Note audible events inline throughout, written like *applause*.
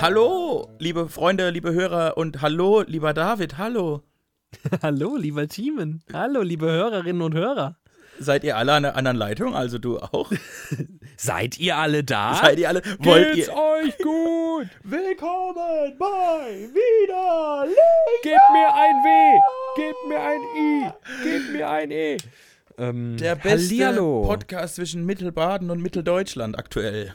Hallo, liebe Freunde, liebe Hörer und hallo, lieber David, hallo. hallo, lieber Teamen. Hallo, liebe Hörerinnen und Hörer. Seid ihr alle an der anderen Leitung? Also du auch? *laughs* Seid ihr alle da? Seid ihr alle? Wollt Geht's ihr? euch gut? *laughs* Willkommen bei Wieder Gebt mir ein W, gebt mir ein I, gebt mir ein E. Ähm, Der beste Hallihallo. Podcast zwischen Mittelbaden und Mitteldeutschland aktuell.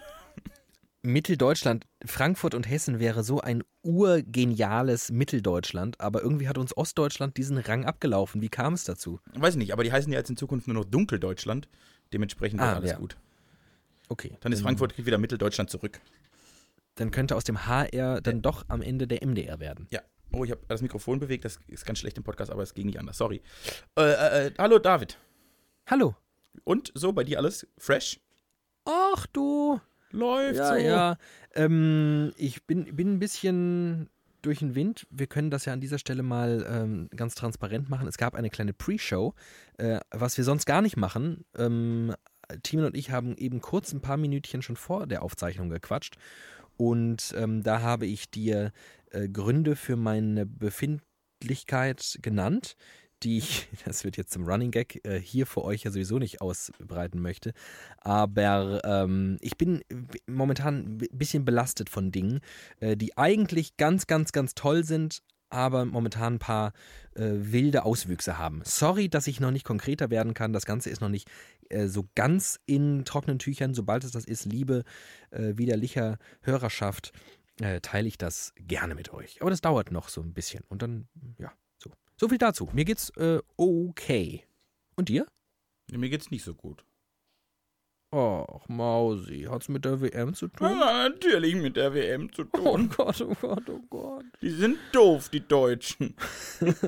Mitteldeutschland, Frankfurt und Hessen wäre so ein urgeniales Mitteldeutschland, aber irgendwie hat uns Ostdeutschland diesen Rang abgelaufen. Wie kam es dazu? Weiß ich nicht, aber die heißen ja jetzt in Zukunft nur noch Dunkeldeutschland. Dementsprechend wird Ah, alles ja. gut. Okay. Dann ist Frankfurt kriegt wieder Mitteldeutschland zurück. Dann könnte aus dem HR dann doch am Ende der MDR werden. Ja. Oh, ich habe das Mikrofon bewegt. Das ist ganz schlecht im Podcast, aber es ging nicht anders. Sorry. Äh, äh, äh, hallo David. Hallo. Und so bei dir alles fresh? Ach du. Läuft Ja, so. ja. Ähm, ich bin, bin ein bisschen durch den Wind. Wir können das ja an dieser Stelle mal ähm, ganz transparent machen. Es gab eine kleine Pre-Show, äh, was wir sonst gar nicht machen. Ähm, Timon und ich haben eben kurz ein paar Minütchen schon vor der Aufzeichnung gequatscht. Und ähm, da habe ich dir äh, Gründe für meine Befindlichkeit genannt, die ich, *laughs* das wird jetzt zum Running Gag, äh, hier für euch ja sowieso nicht ausbreiten möchte. Aber ähm, ich bin momentan ein bisschen belastet von Dingen, äh, die eigentlich ganz, ganz, ganz toll sind, aber momentan ein paar äh, wilde Auswüchse haben. Sorry, dass ich noch nicht konkreter werden kann. Das Ganze ist noch nicht äh, so ganz in trockenen Tüchern. Sobald es das ist, liebe äh, widerlicher Hörerschaft, äh, teile ich das gerne mit euch. Aber das dauert noch so ein bisschen. Und dann, ja, so. Viel dazu. Mir geht's äh, okay. Und dir? Mir geht's nicht so gut. Och, Mausi, hat's mit der WM zu tun? Ja, natürlich mit der WM zu Oh tun. *laughs* Gott, oh Gott, oh Gott. Die sind doof, die Deutschen. *laughs*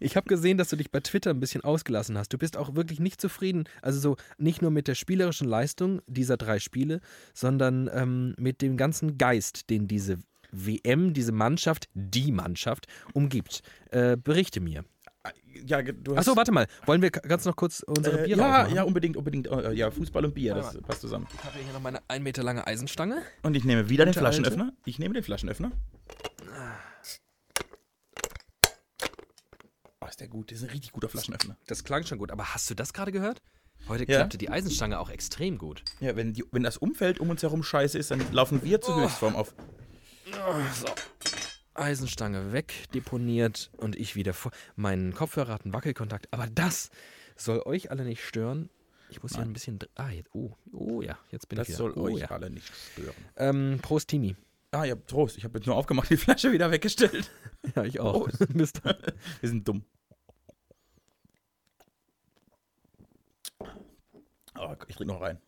Ich habe gesehen, dass du dich bei Twitter ein bisschen ausgelassen hast. Du bist auch wirklich nicht zufrieden. Also so nicht nur mit der spielerischen Leistung dieser drei Spiele, sondern ähm, mit dem ganzen Geist, den diese WM, diese Mannschaft, die Mannschaft umgibt. Äh, berichte mir. Ja, du. Achso, warte mal. Wollen wir ganz noch kurz unsere äh, Biere ja, aufmachen? ja, unbedingt, unbedingt. Äh, ja, Fußball und Bier, das passt zusammen. Ich habe hier noch meine ein Meter lange Eisenstange. Und ich nehme wieder den Flaschenöffner. Ich nehme den Flaschenöffner. Oh, ist der gut. Das ist ein richtig guter Flaschenöffner. Das klang schon gut. Aber hast du das gerade gehört? Heute Ja. klappte die Eisenstange auch extrem gut. Ja, wenn, die, wenn das Umfeld um uns herum scheiße ist, dann laufen wir zur Höchstform auf. So. Eisenstange weg, deponiert und ich wieder vor. Mein Kopfhörer hat einen Wackelkontakt, aber das soll euch alle nicht stören. Ich muss hier Nein. ein bisschen. Ah, jetzt, oh, oh ja, jetzt bin Das ich wieder. soll oh, euch ja. alle nicht stören. Ähm, Prost, Timi. Ah, ja, Trost. Ich habe jetzt nur aufgemacht, die Flasche wieder weggestellt. *laughs* Ja, ich auch. Prost. *laughs* Mist. *laughs* Wir sind dumm. Oh, ich trinke noch rein.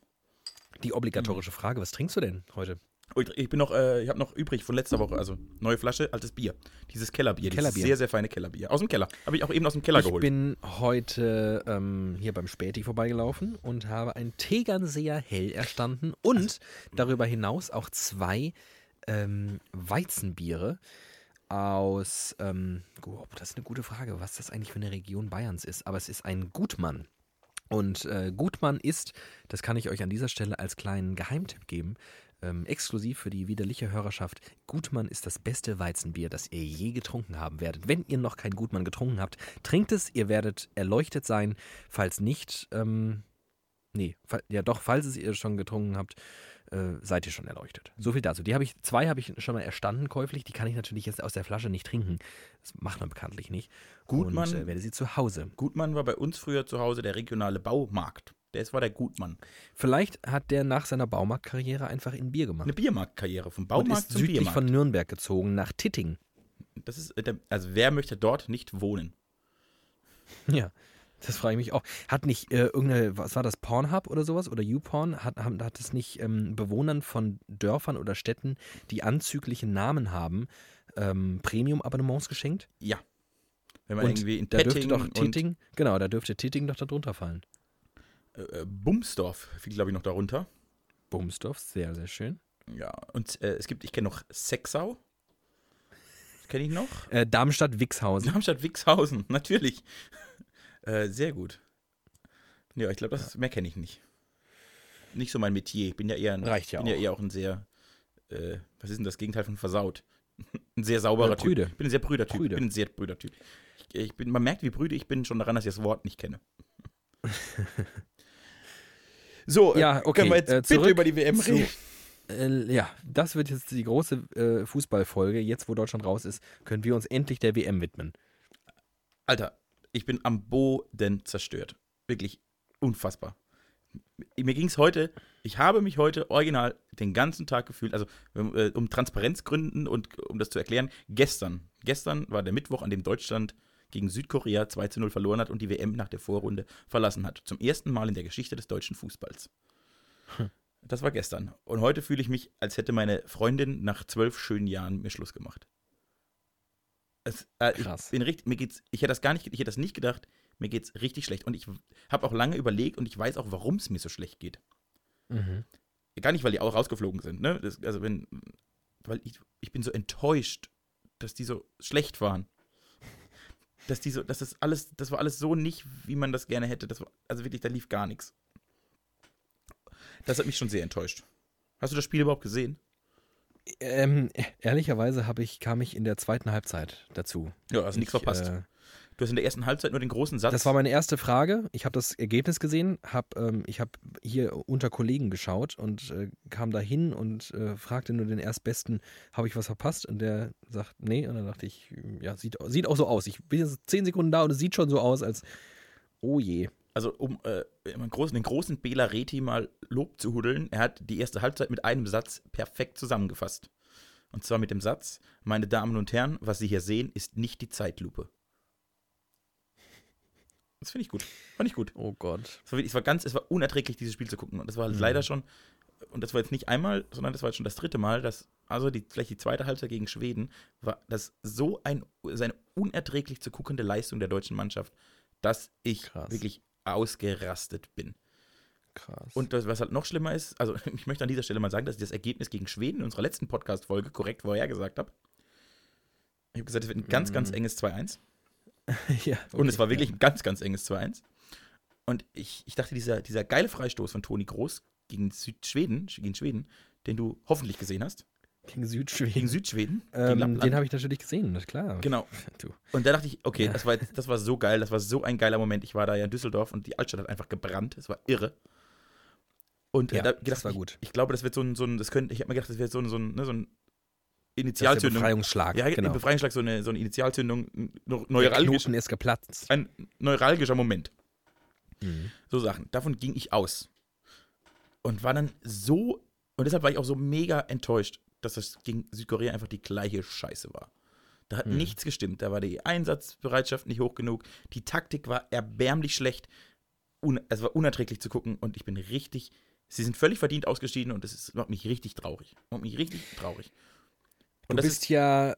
Die obligatorische Frage: Was trinkst du denn heute? Ich, ich bin noch, äh, ich habe noch übrig von letzter Woche, also neue Flasche, altes Bier. Dieses Kellerbier, dieses Kellerbier. sehr, sehr feine Kellerbier. Aus dem Keller. Habe ich auch eben aus dem Keller Ich geholt. bin heute ähm, hier beim Späti vorbeigelaufen und habe ein Tegernseer Hell erstanden und darüber hinaus auch zwei ähm, Weizenbiere aus, ähm, oh, das ist eine gute Frage, was das eigentlich für eine Region Bayerns ist, aber es ist ein Gutmann. Und äh, Gutmann ist, das kann ich euch an dieser Stelle als kleinen Geheimtipp geben, ähm, exklusiv für die widerliche Hörerschaft. Gutmann ist das beste Weizenbier, das ihr je getrunken haben werdet. Wenn ihr noch kein Gutmann getrunken habt, trinkt es, ihr werdet erleuchtet sein. Falls nicht, ähm, nee, ja doch, falls es ihr schon getrunken habt, äh, seid ihr schon erleuchtet. So viel dazu. Die habe ich, zwei habe ich schon mal erstanden käuflich, die kann ich natürlich jetzt aus der Flasche nicht trinken. Das macht man bekanntlich nicht. Gutmann- Und äh, werde sie zu Hause. Gutmann war bei uns früher zu Hause der regionale Baumarkt. Das war der Gutmann. Vielleicht hat der nach seiner Baumarktkarriere einfach in Bier gemacht. Eine Biermarktkarriere vom und Baumarkt ist zum südlich Biermarkt. von Nürnberg gezogen, nach Titting. das ist, äh, also wer möchte dort nicht wohnen? Ja, das frage ich mich auch. Hat nicht äh, irgendeine, was war das, Pornhub oder sowas? Oder YouPorn? Hat, hat es nicht ähm, Bewohnern von Dörfern oder Städten, die anzügliche Namen haben, ähm, Premium-Abonnements geschenkt? Ja. Wenn man Und irgendwie in Da dürfte Tetting doch und Titting, genau, da dürfte Titting doch darunter fallen. Äh, äh, Bumsdorf fiel, glaube ich, noch darunter. Bumsdorf, sehr, sehr schön. Ja, und äh, es gibt, ich kenne noch Sexau. kenne ich noch? Äh, Darmstadt-Wixhausen. Darmstadt-Wixhausen, *laughs* natürlich. Äh, sehr gut. Ja, ich glaube, das mehr kenne ich nicht. Nicht so mein Metier. Ich bin ja eher ein, Reicht ja bin ja auch. eher auch ein sehr, was ist denn das Gegenteil von versaut? *laughs* ein sehr sauberer Äh, Typ. Ich bin ein sehr brüder Typ. Prüde. Ich bin ein sehr brüder Typ. Ich, ich bin, man merkt, wie brüde ich bin, schon daran, dass ich das Wort nicht kenne. *laughs* so, äh, Ja, okay, können wir jetzt äh, bitte zurück über die WM reden? Äh, ja, das wird jetzt die große äh, Fußballfolge. Jetzt, wo Deutschland raus ist, können wir uns endlich der WM widmen. Alter, ich bin am Boden zerstört. Wirklich unfassbar. Mir ging es heute, ich habe mich heute original den ganzen Tag gefühlt, also äh, um Transparenzgründen und um das zu erklären, gestern, gestern war der Mittwoch, an dem Deutschland gegen Südkorea 2 zu 0 verloren hat und die WM nach der Vorrunde verlassen hat. Zum ersten Mal in der Geschichte des deutschen Fußballs. Das war gestern. Und heute fühle ich mich, als hätte meine Freundin nach zwölf schönen Jahren mir Schluss gemacht. Es, äh, Krass. Ich bin richtig, mir geht's, ich hätte das gar nicht, ich hätte das nicht gedacht, mir geht's richtig schlecht. Und ich habe auch lange überlegt und ich weiß auch, warum es mir so schlecht geht. Mhm. Gar nicht, weil die auch rausgeflogen sind, ne? Das, also wenn, weil ich, ich bin so enttäuscht, dass die so schlecht waren. Dass die so, dass das alles, das war alles so nicht, wie man das gerne hätte. Das war, also wirklich, da lief gar nichts. Das hat mich schon sehr enttäuscht. Hast du das Spiel überhaupt gesehen? Ähm, ehrlicherweise habe ich, kam ich in der zweiten Halbzeit dazu. Ja, also nichts Ich, verpasst. Äh, Du hast in der ersten Halbzeit nur den großen Satz. das war meine erste Frage. Ich habe das Ergebnis gesehen, hab, ähm, ich habe hier unter Kollegen geschaut und äh, kam da hin und äh, fragte nur den Erstbesten, habe ich was verpasst? Und der sagt, nee. Und dann dachte ich, ja, sieht, sieht auch so aus. Ich bin jetzt zehn Sekunden da und es sieht schon so aus, als, oh je. also um äh, großen, den großen Bela Reti mal Lob zu hudeln, er hat die erste Halbzeit mit einem Satz perfekt zusammengefasst. Und zwar mit dem Satz, meine Damen und Herren, was Sie hier sehen, ist nicht die Zeitlupe. Das finde ich gut. Fand ich gut. Oh Gott. Es war, es war ganz, es war unerträglich, dieses Spiel zu gucken. Und das war Mhm. leider schon, und das war jetzt nicht einmal, sondern das war jetzt schon das dritte Mal, dass, also die, vielleicht die zweite Halbzeit gegen Schweden, war das so ein, seine unerträglich zu guckende Leistung der deutschen Mannschaft, dass ich Krass. wirklich ausgerastet bin. Krass. Und das, was halt noch schlimmer ist, also *laughs* ich möchte an dieser Stelle mal sagen, dass ich das Ergebnis gegen Schweden in unserer letzten Podcast-Folge korrekt vorhergesagt habe. Ich habe gesagt, es wird ein ganz, ganz Mhm. enges 2-1. *laughs* ja, Und es okay. war wirklich ein ganz, ganz enges 2-1. Und ich, ich dachte, dieser, dieser geile Freistoß von Toni Groß gegen Südschweden, gegen Schweden, den du hoffentlich gesehen hast, Gegen Südschweden. gegen Südschweden, gegen ähm, Lappland. den habe ich natürlich gesehen, das ist klar. Genau. *laughs* Du. Und da dachte ich, okay, Ja. das, war, das war so geil, das war so ein geiler Moment. Ich war da ja in Düsseldorf und die Altstadt hat einfach gebrannt. Es war irre. Und äh, Ja, da das gedacht, war ich, gut. Ich glaube, das wird so ein, so ein das könnte, ich habe mir gedacht, das wird so ein, so ein, ne, so ein Das Initialzündung. Befreiungsschlag. ja, genau. ein Befreiungsschlag, so eine, so eine Initialzündung, Der neuralgisch, Knoten ist geplatzt. ein neuralgischer Moment. Mhm. So Sachen. Davon ging ich aus. Und war dann so, und deshalb war ich auch so mega enttäuscht, dass das gegen Südkorea einfach die gleiche Scheiße war. Da hat Mhm. nichts gestimmt. Da war die Einsatzbereitschaft nicht hoch genug. Die Taktik war erbärmlich schlecht. Un es war unerträglich zu gucken und ich bin richtig. Sie sind völlig verdient ausgeschieden und das ist, macht mich richtig traurig. Macht mich richtig traurig. Du Und das bist ist. ja,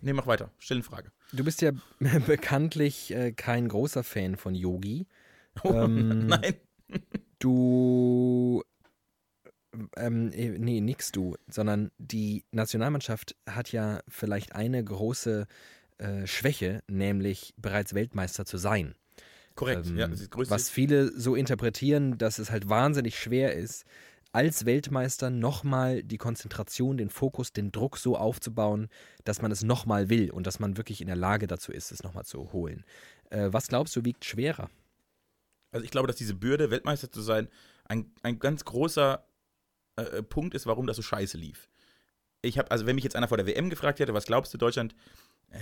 Nee, mach weiter. Stell eine Frage. du bist ja *laughs* bekanntlich äh, kein großer Fan von Yogi. *laughs* Ähm, Nein. *laughs* Du, ähm, äh, nee, nix du, sondern die Nationalmannschaft hat ja vielleicht eine große äh, Schwäche, nämlich bereits Weltmeister zu sein. Korrekt. ähm, ja. Was viele so interpretieren, dass es halt wahnsinnig schwer ist, als Weltmeister nochmal die Konzentration, den Fokus, den Druck so aufzubauen, dass man es nochmal will und dass man wirklich in der Lage dazu ist, es nochmal zu holen. Äh, was glaubst du, wiegt schwerer? Also ich glaube, dass diese Bürde, Weltmeister zu sein, ein, ein ganz großer äh, Punkt ist, warum das so scheiße lief. Ich habe, also wenn mich jetzt einer vor der WM gefragt hätte, was glaubst du, Deutschland,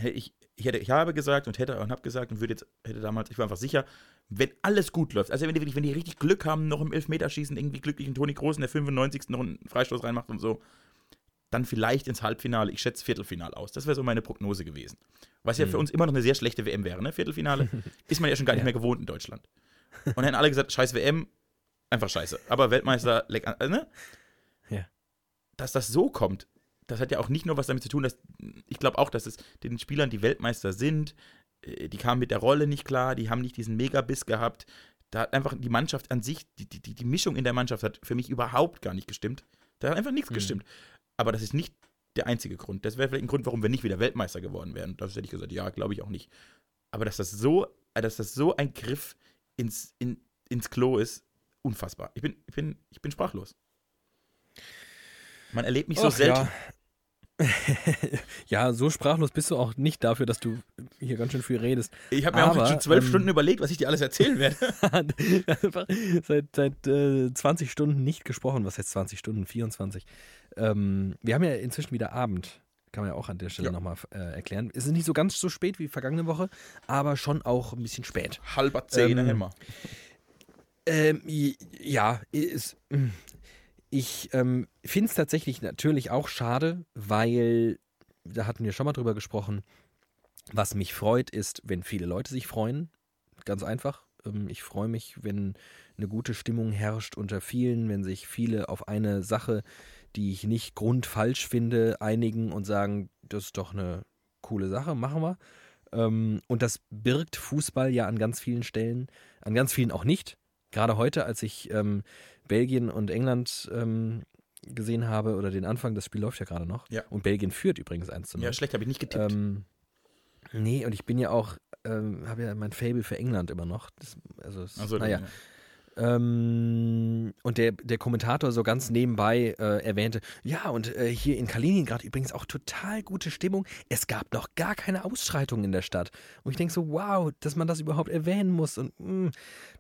ich, ich, hätte, ich habe gesagt und hätte und habe gesagt und würde jetzt, hätte damals, ich war einfach sicher, wenn alles gut läuft, also wenn die, wirklich- wenn die richtig Glück haben, noch im Elfmeterschießen irgendwie glücklich einen Toni Groß in der 95. noch einen Freistoß reinmacht und so, dann vielleicht ins Halbfinale, ich schätze Viertelfinale aus. Das wäre so meine Prognose gewesen. Was ja Hm. für uns immer noch eine sehr schlechte WM wäre, ne? Viertelfinale *laughs* ist man ja schon gar nicht Ja. mehr gewohnt in Deutschland. Und dann hätten alle gesagt, scheiß WM, einfach scheiße. Aber Weltmeister, leck, an- äh, ne? Ja. Dass das so kommt, das hat ja auch nicht nur was damit zu tun, dass ich glaube auch, dass es den Spielern, die Weltmeister sind, äh, die kamen mit der Rolle nicht klar, die haben nicht diesen Megabiss gehabt. Da hat einfach die Mannschaft an sich, die, die, die Mischung in der Mannschaft hat für mich überhaupt gar nicht gestimmt. Da hat einfach nichts Mhm. gestimmt. Aber das ist nicht der einzige Grund. Das wäre vielleicht ein Grund, warum wir nicht wieder Weltmeister geworden wären. Das hätte ich gesagt, ja, glaube ich auch nicht. Aber dass das so, dass das so ein Griff ins, in, ins Klo ist, unfassbar. Ich bin, ich bin, ich bin sprachlos. Man erlebt mich so selten. Ja. *laughs* ja, so sprachlos bist du auch nicht dafür, dass du hier ganz schön viel redest. Ich habe mir auch Aber, schon zwölf ähm, Stunden überlegt, was ich dir alles erzählen werde. *laughs* Seit seit äh, 20 Stunden nicht gesprochen. Was heißt 20 Stunden? 24. Ähm, wir haben ja inzwischen wieder Abend. Kann man ja auch an der Stelle Ja. nochmal äh, erklären. Es ist nicht so ganz so spät wie vergangene Woche, aber schon auch ein bisschen spät. Halber zehn, Ähm, immer. Ähm, ja, ist, ich ähm, finde es tatsächlich natürlich auch schade, weil, da hatten wir schon mal drüber gesprochen, was mich freut, ist, wenn viele Leute sich freuen. Ganz einfach. Ähm, ich freue mich, wenn eine gute Stimmung herrscht unter vielen, wenn sich viele auf eine Sache, die ich nicht grundfalsch finde, einigen und sagen, das ist doch eine coole Sache, machen wir. Ähm, und das birgt Fußball ja an ganz vielen Stellen, an ganz vielen auch nicht. Gerade heute, als ich ähm, Belgien und England ähm, gesehen habe, oder den Anfang, das Spiel läuft ja gerade noch. Ja. Und Belgien führt übrigens 1 zu 0. Ja, schlecht habe ich nicht getippt. Ähm, nee, und ich bin ja auch, ähm, habe ja mein Fable für England immer noch. Das, also, Also, naja. Ähm, und der, der Kommentator so ganz nebenbei äh, erwähnte, ja, und äh, hier in Kaliningrad übrigens auch total gute Stimmung. Es gab noch gar keine Ausschreitungen in der Stadt. Und ich denke so, wow, dass man das überhaupt erwähnen muss. Und mh.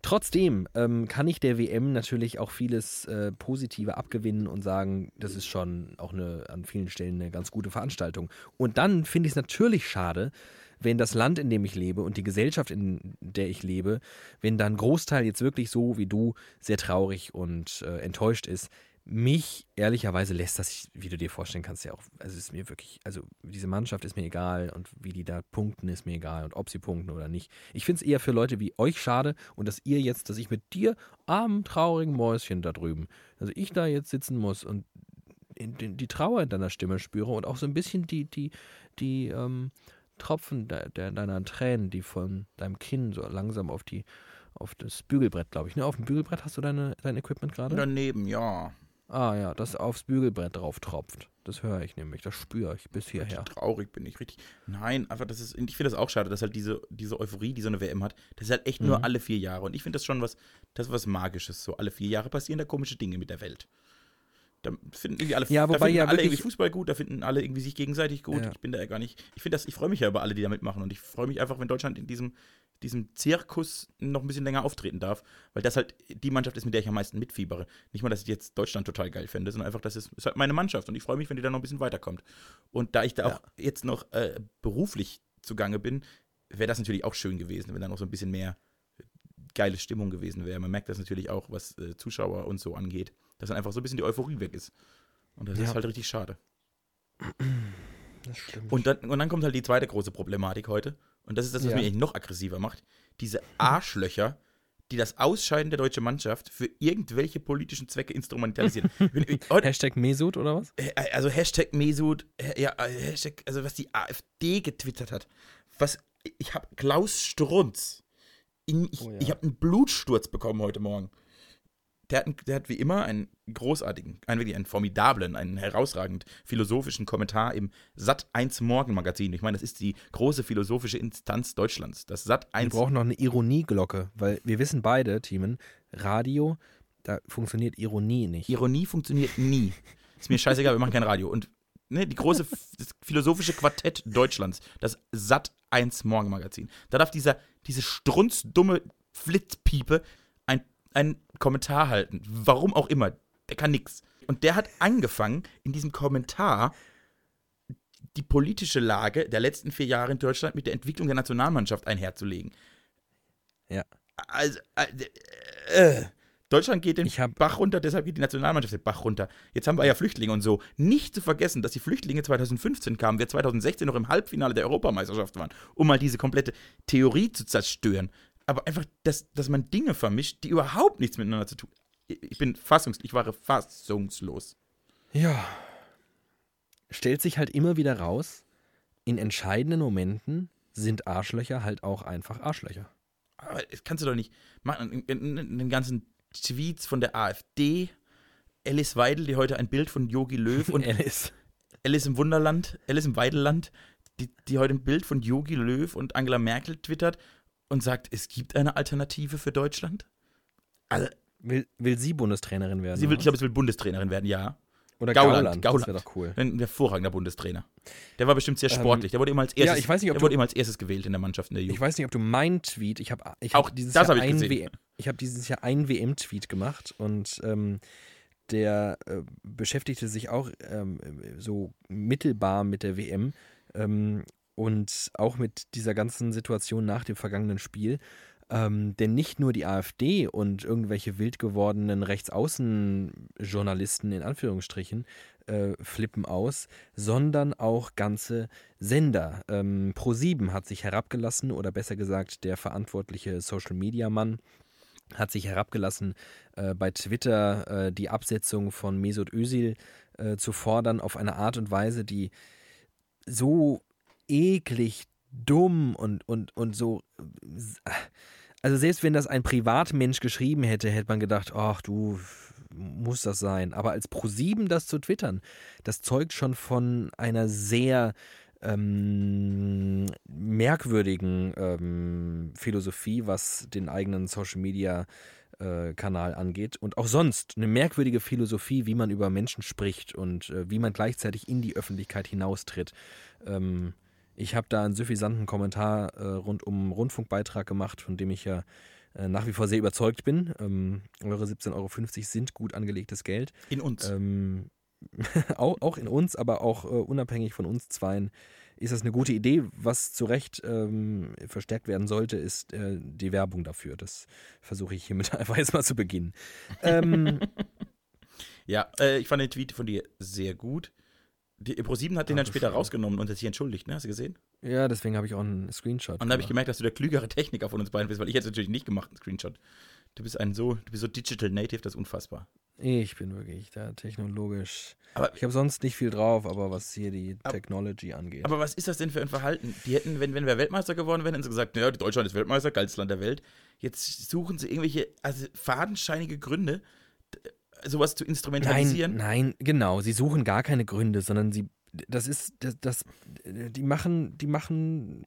trotzdem ähm, kann ich der WM natürlich auch vieles äh, Positive abgewinnen und sagen, das ist schon auch eine, an vielen Stellen eine ganz gute Veranstaltung. Und dann finde ich es natürlich schade, wenn das Land, in dem ich lebe und die Gesellschaft, in der ich lebe, wenn da ein Großteil jetzt wirklich so wie du sehr traurig und äh, enttäuscht ist, mich ehrlicherweise lässt das, wie du dir vorstellen kannst, ja auch, also es ist mir wirklich, also diese Mannschaft ist mir egal und wie die da punkten, ist mir egal und ob sie punkten oder nicht. Ich finde es eher für Leute wie euch schade und dass ihr jetzt, dass ich mit dir, armen, traurigen Mäuschen da drüben, also ich da jetzt sitzen muss und in, den, die Trauer in deiner Stimme spüre und auch so ein bisschen die, die, die, ähm, Tropfen de, de, deiner Tränen, die von deinem Kinn so langsam auf die auf das Bügelbrett, glaube ich. Ne? Auf dem Bügelbrett hast du deine, dein Equipment gerade? Daneben, ja. Ah ja, das aufs Bügelbrett drauf tropft. Das höre ich nämlich, das spüre ich bis hierher. Traurig bin ich richtig. Nein, einfach das ist, ich finde das auch schade, dass halt diese, diese Euphorie, die so eine WM hat, das ist halt echt nur Mhm. alle vier Jahre. Und ich finde das schon was, das ist was Magisches. So alle vier Jahre passieren da komische Dinge mit der Welt. Da finden irgendwie alle, Ja, wobei ja alle irgendwie Fußball gut, da finden alle irgendwie sich gegenseitig gut. Ja. Ich bin da ja gar nicht. Ich finde das, ich freue mich ja über alle, die da mitmachen. Und ich freue mich einfach, wenn Deutschland in diesem, diesem Zirkus noch ein bisschen länger auftreten darf, weil das halt die Mannschaft ist, mit der ich am meisten mitfiebere. Nicht mal, dass ich jetzt Deutschland total geil finde, sondern einfach, das ist, ist halt meine Mannschaft und ich freue mich, wenn die da noch ein bisschen weiterkommt. Und da ich da auch jetzt noch äh, beruflich zugange bin, wäre das natürlich auch schön gewesen, wenn da noch so ein bisschen mehr geile Stimmung gewesen wäre. Man merkt das natürlich auch, was äh, Zuschauer und so angeht, dass dann einfach so ein bisschen die Euphorie weg ist. Und das Ja. ist halt richtig schade. Das stimmt. Und dann, und dann kommt halt die zweite große Problematik heute. Und das ist das, was Ja. mich eigentlich noch aggressiver macht. Diese Arschlöcher, die das Ausscheiden der deutschen Mannschaft für irgendwelche politischen Zwecke instrumentalisieren. *laughs* Heute, Hashtag Mesut oder was? äh, also Hashtag Mesut, äh, ja, äh, Hashtag, also was die AfD getwittert hat. Was, ich habe Klaus Strunz. In, ich Oh ja. ich habe einen Blutsturz bekommen heute Morgen. Der hat, der hat wie immer einen großartigen, einen wirklich einen formidablen, einen herausragend philosophischen Kommentar im Sat 1 Morgenmagazin. Ich meine, das ist die große philosophische Instanz Deutschlands. Das Sat Wir 1 brauchen noch eine Ironieglocke, weil wir wissen beide, Teamen, Radio, da funktioniert Ironie nicht. Ironie funktioniert nie. Ist mir scheißegal, wir machen kein Radio. Und ne, die große das philosophische Quartett Deutschlands, das Sat 1 Morgenmagazin. Da darf dieser, diese strunzdumme Flitzpiepe einen Kommentar halten. Warum auch immer. Der kann nix. Und der hat angefangen, in diesem Kommentar die politische Lage der letzten vier Jahre in Deutschland mit der Entwicklung der Nationalmannschaft einherzulegen. Ja. Also, äh, äh, Deutschland geht den Bach runter, deshalb geht die Nationalmannschaft den Bach runter. Jetzt haben wir ja Flüchtlinge und so. Nicht zu vergessen, dass die Flüchtlinge 2015 kamen, wir 2016 noch im Halbfinale der Europameisterschaft waren, um mal diese komplette Theorie zu zerstören. Aber einfach, dass, dass man Dinge vermischt, die überhaupt nichts miteinander zu tun Ich bin fassungs, ich war fassungslos. Ja. Stellt sich halt immer wieder raus, in entscheidenden Momenten sind Arschlöcher halt auch einfach Arschlöcher. Aber das kannst du doch nicht machen. Den ganzen Tweets von der AfD, Alice Weidel, die heute ein Bild von Yogi Löw und *laughs* Alice. Alice im Wunderland, Alice im Weideland, die, die heute ein Bild von Jogi Löw und Angela Merkel twittert und sagt, es gibt eine Alternative für Deutschland? Also, Will, will sie Bundestrainerin werden? sie will, ich glaube, sie will Bundestrainerin werden, ja. Oder Gauland, Gauland. Gauland. Das wäre doch cool. Ein hervorragender Bundestrainer. Der war bestimmt sehr Ähm, sportlich. Der wurde immer als erstes, ja, ich weiß nicht, ob der du- wurde immer als erstes gewählt in der Mannschaft in der Ich Jugend. weiß nicht, ob du mein Tweet, ich habe ich Auch hab dieses Jahr hab ich. WM, ich habe dieses Jahr einen WM-Tweet gemacht und ähm, der äh, beschäftigte sich auch ähm, so mittelbar mit der WM ähm, und auch mit dieser ganzen Situation nach dem vergangenen Spiel. Ähm, denn nicht nur die AfD und irgendwelche wild gewordenen Rechtsaußenjournalisten in Anführungsstrichen äh, flippen aus, sondern auch ganze Sender. Ähm, Pro7 hat sich herabgelassen, oder besser gesagt, der verantwortliche Social-Media-Mann hat sich herabgelassen, äh, bei Twitter äh, die Absetzung von Mesut Özil äh, zu fordern auf eine Art und Weise, die so eklig dumm und, und, und so. Also, selbst wenn das ein Privatmensch geschrieben hätte, hätte man gedacht: Ach, du muss das sein. Aber als Pro7 das zu twittern, das zeugt schon von einer sehr ähm, merkwürdigen ähm, Philosophie, was den eigenen Social Media äh, Kanal angeht und auch sonst eine merkwürdige Philosophie, wie man über Menschen spricht und äh, wie man gleichzeitig in die Öffentlichkeit hinaustritt. Ähm, ich habe da einen suffisanten Kommentar äh, rund um einen Rundfunkbeitrag gemacht, von dem ich ja äh, nach wie vor sehr überzeugt bin. Ähm, eure 17,50 Euro sind gut angelegtes Geld. In uns. Ähm, *laughs* auch, auch in uns, aber auch äh, unabhängig von uns zweien ist das eine gute Idee. Was zu Recht ähm, verstärkt werden sollte, ist äh, die Werbung dafür. Das versuche ich hiermit *laughs* einfach jetzt mal zu beginnen. Ähm, *laughs* Ja, äh, ich fand den Tweet von dir sehr gut. Die Pro7 hat den dann später rausgenommen und hat sich entschuldigt, ne? Hast du gesehen? ja, deswegen habe ich auch einen Screenshot. Und dann habe ich gemerkt, dass du der klügere Techniker von uns beiden bist, weil ich hätte es natürlich nicht gemacht, einen Screenshot. Du bist ein so, du bist so digital native, das ist unfassbar. Ich bin wirklich da technologisch. Aber- ich habe sonst nicht viel drauf, aber was hier die Aber- Technology angeht. Aber was ist das denn für ein Verhalten? Die hätten, wenn, wenn wir Weltmeister geworden wären, hätten sie gesagt, ja, Deutschland ist Weltmeister, geilstes Land der Welt. Jetzt suchen sie irgendwelche also fadenscheinige Gründe, sowas zu instrumentalisieren. Nein, nein, genau. Sie suchen gar keine Gründe, sondern sie, das ist, das, das die machen, die machen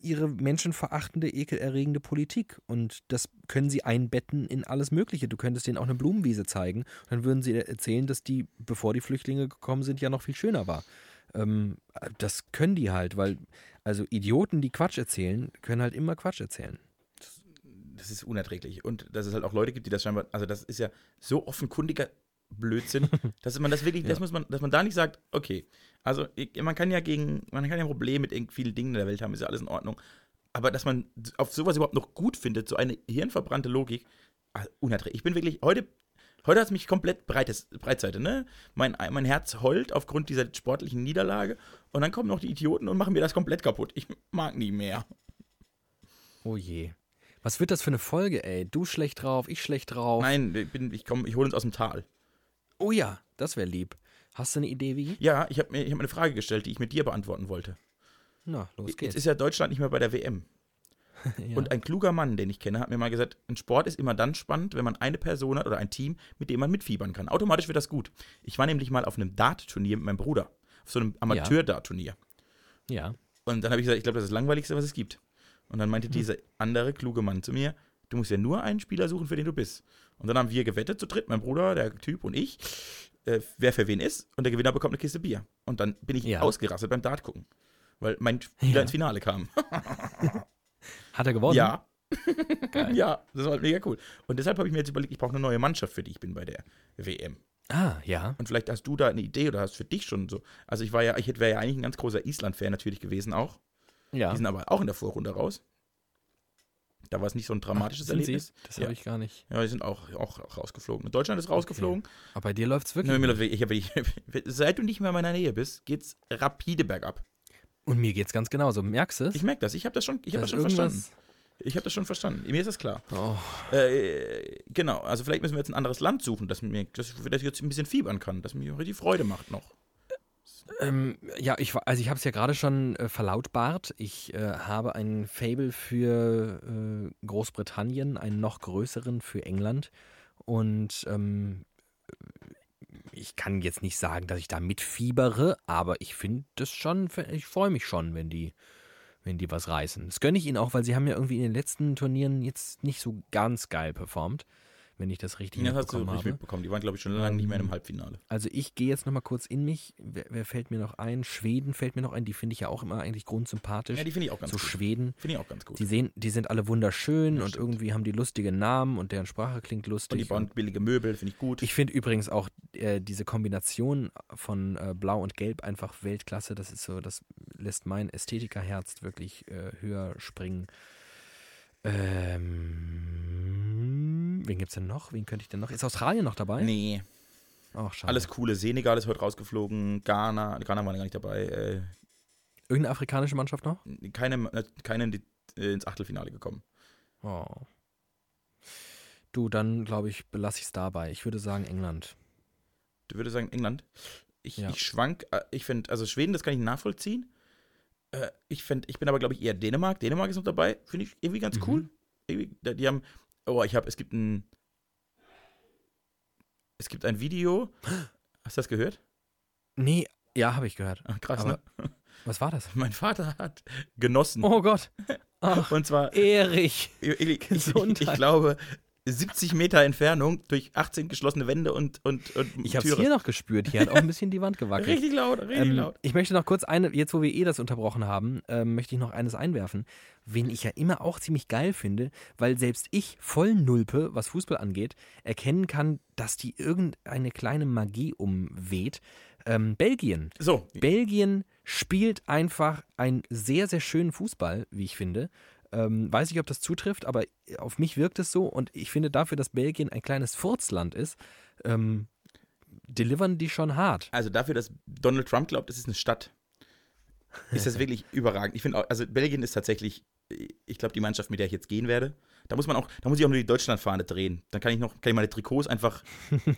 ihre menschenverachtende, ekelerregende Politik. Und das können sie einbetten in alles Mögliche. Du könntest denen auch eine Blumenwiese zeigen. Dann würden sie erzählen, dass die, bevor die Flüchtlinge gekommen sind, ja noch viel schöner war. Ähm, das können die halt, weil, also Idioten, die Quatsch erzählen, können halt immer Quatsch erzählen. Das ist unerträglich. Und dass es halt auch Leute gibt, die das scheinbar, also das ist ja so offenkundiger Blödsinn, *laughs* dass man das wirklich, das Ja. muss man, dass man da nicht sagt, okay, also ich, man kann ja gegen, man kann ja ein Problem mit vielen Dingen in der Welt haben, ist ja alles in Ordnung. Aber dass man auf sowas überhaupt noch gut findet, so eine hirnverbrannte Logik, ah, unerträglich. Ich bin wirklich, heute, heute hat es mich komplett breites, Breitseite, ne? Mein, mein Herz heult aufgrund dieser sportlichen Niederlage und dann kommen noch die Idioten und machen mir das komplett kaputt. Ich mag nie mehr. Oh je. Was wird das für eine Folge, ey? Du schlecht drauf, ich schlecht drauf. Nein, ich, bin, ich, komm, ich hole uns aus dem Tal. Oh ja, das wäre lieb. Hast du eine Idee, wie? Ja, ich habe mir, ich hab mir eine Frage gestellt, die ich mit dir beantworten wollte. Na, los Jetzt geht's. ist ja Deutschland nicht mehr bei der WM. *laughs* ja. Und ein kluger Mann, den ich kenne, hat mir mal gesagt, ein Sport ist immer dann spannend, wenn man eine Person hat oder ein Team, mit dem man mitfiebern kann. Automatisch wird das gut. Ich war nämlich mal auf einem Dart-Turnier mit meinem Bruder. Auf so einem Amateur-Dart-Turnier. ja. Und dann habe ich gesagt, ich glaube, das ist das Langweiligste, was es gibt. Und dann meinte dieser andere kluge Mann zu mir, du musst ja nur einen Spieler suchen, für den du bist. Und dann haben wir gewettet zu dritt, mein Bruder, der Typ und ich, äh, wer für wen ist. Und der Gewinner bekommt eine Kiste Bier. Und dann bin ich Ja. ausgerastet beim Dart gucken. Weil mein Spieler Ja. ins Finale kam. *laughs* Hat er gewonnen? Ja. *laughs* Ja, das war halt mega cool. Und deshalb habe ich mir jetzt überlegt, ich brauche eine neue Mannschaft, für die ich bin bei der WM. Ah, ja. Und vielleicht hast du da eine Idee oder hast für dich schon so. Also ich war ja, ich wäre ja eigentlich ein ganz großer Island-Fan natürlich gewesen auch. Ja. Die sind aber auch in der Vorrunde raus. Da war es nicht so ein dramatisches sie? Erlebnis. Das Ja. habe ich gar nicht. Ja, die sind auch, auch, auch rausgeflogen. Deutschland ist rausgeflogen. Aber bei dir wirklich. Läuft wirklich- ich hab wirklich- *laughs* seit du nicht mehr in meiner Nähe bist, geht's rapide bergab. Und mir geht's ganz genauso. Merkst du es? Ich merke das. Ich habe das schon, ich hab das Da schon verstanden. Ich habe das schon verstanden. Mir ist das klar. Oh, Äh, genau, also vielleicht müssen wir jetzt ein anderes Land suchen, das mir, das, das ich jetzt ein bisschen fiebern kann, das mir richtig Freude macht noch. Ähm, ja, ich, also ich habe es ja gerade schon äh, verlautbart. Ich äh, habe ein Fable für äh, Großbritannien, einen noch größeren für England. Und ähm, ich kann jetzt nicht sagen, dass ich da mitfiebere, aber ich finde das schon, ich freue mich schon, wenn die, wenn die was reißen. Das gönne ich ihnen auch, weil sie haben ja irgendwie in den letzten Turnieren jetzt nicht so ganz geil performt wenn ich das richtig Ja, das mitbekommen habe. mitbekommen. Die waren, glaube ich, schon lange nicht mehr im Halbfinale. Also ich gehe jetzt nochmal kurz in mich. Wer, wer fällt mir noch ein? Schweden fällt mir noch ein. Die finde ich ja auch immer eigentlich grundsympathisch. Ja, die finde ich auch ganz so gut. Schweden. Finde ich auch ganz gut. Die sehen, die sind alle wunderschön Das und stimmt. irgendwie haben die lustige Namen und deren Sprache klingt Und lustig. die bauen billige Möbel, finde ich gut. ich finde übrigens auch äh, diese Kombination von äh, Blau und Gelb einfach Weltklasse. Das ist so, das lässt mein Ästhetikerherz wirklich äh, höher springen. Ähm, wen gibt's denn noch? Wen könnte ich denn noch? Ist Australien noch dabei? nee, Ach, schade. alles coole. Senegal ist heute rausgeflogen. Ghana, Ghana war gar nicht dabei. Äh, Irgendeine afrikanische Mannschaft noch? keine, äh, keine in die, äh, ins Achtelfinale gekommen. Oh. Du, dann glaube ich, belasse ich es dabei. Ich würde sagen England. Du würdest sagen England. Ich, Ja. ich schwank, äh, ich finde, also Schweden, das kann ich nachvollziehen. Äh, ich, find, ich bin aber, glaube ich, eher Dänemark. Dänemark ist noch dabei. Finde ich irgendwie ganz Mhm. cool. Irgendwie, die haben, oh, ich habe, es gibt ein, es gibt ein Video. Hast du das gehört? Nee, ja, habe ich gehört. Ah, Krass, Aber- ne? Was war das? Mein Vater hat genossen. Oh Gott. *laughs* Ach, Und zwar, Erich. ich, ich, ich, ich glaube, 70 Meter Entfernung durch 18 geschlossene Wände und, und, und Ich habe es hier noch gespürt. Hier hat auch ein bisschen die Wand gewackelt. Richtig laut, richtig Ähm, laut. ich möchte noch kurz eine, jetzt wo wir eh das unterbrochen haben, ähm, möchte ich noch eines einwerfen, wen ich ja immer auch ziemlich geil finde, weil selbst ich, voll Nulpe, was Fußball angeht, erkennen kann, dass die irgendeine kleine Magie umweht. Ähm, Belgien. So, Belgien spielt einfach einen sehr, sehr schönen Fußball, wie ich finde. Ähm, weiß nicht, ob das zutrifft, aber auf mich wirkt es so und ich finde dafür, dass Belgien ein kleines Furzland ist, ähm, delivern die schon hart. Also dafür, dass Donald Trump glaubt, es ist eine Stadt, ist das *laughs* wirklich überragend. Ich finde auch, also Belgien ist tatsächlich, ich glaube, die Mannschaft, mit der ich jetzt gehen werde. Da muss man auch, da muss ich auch nur die Deutschlandfahne drehen. Dann kann ich noch, kann ich meine Trikots einfach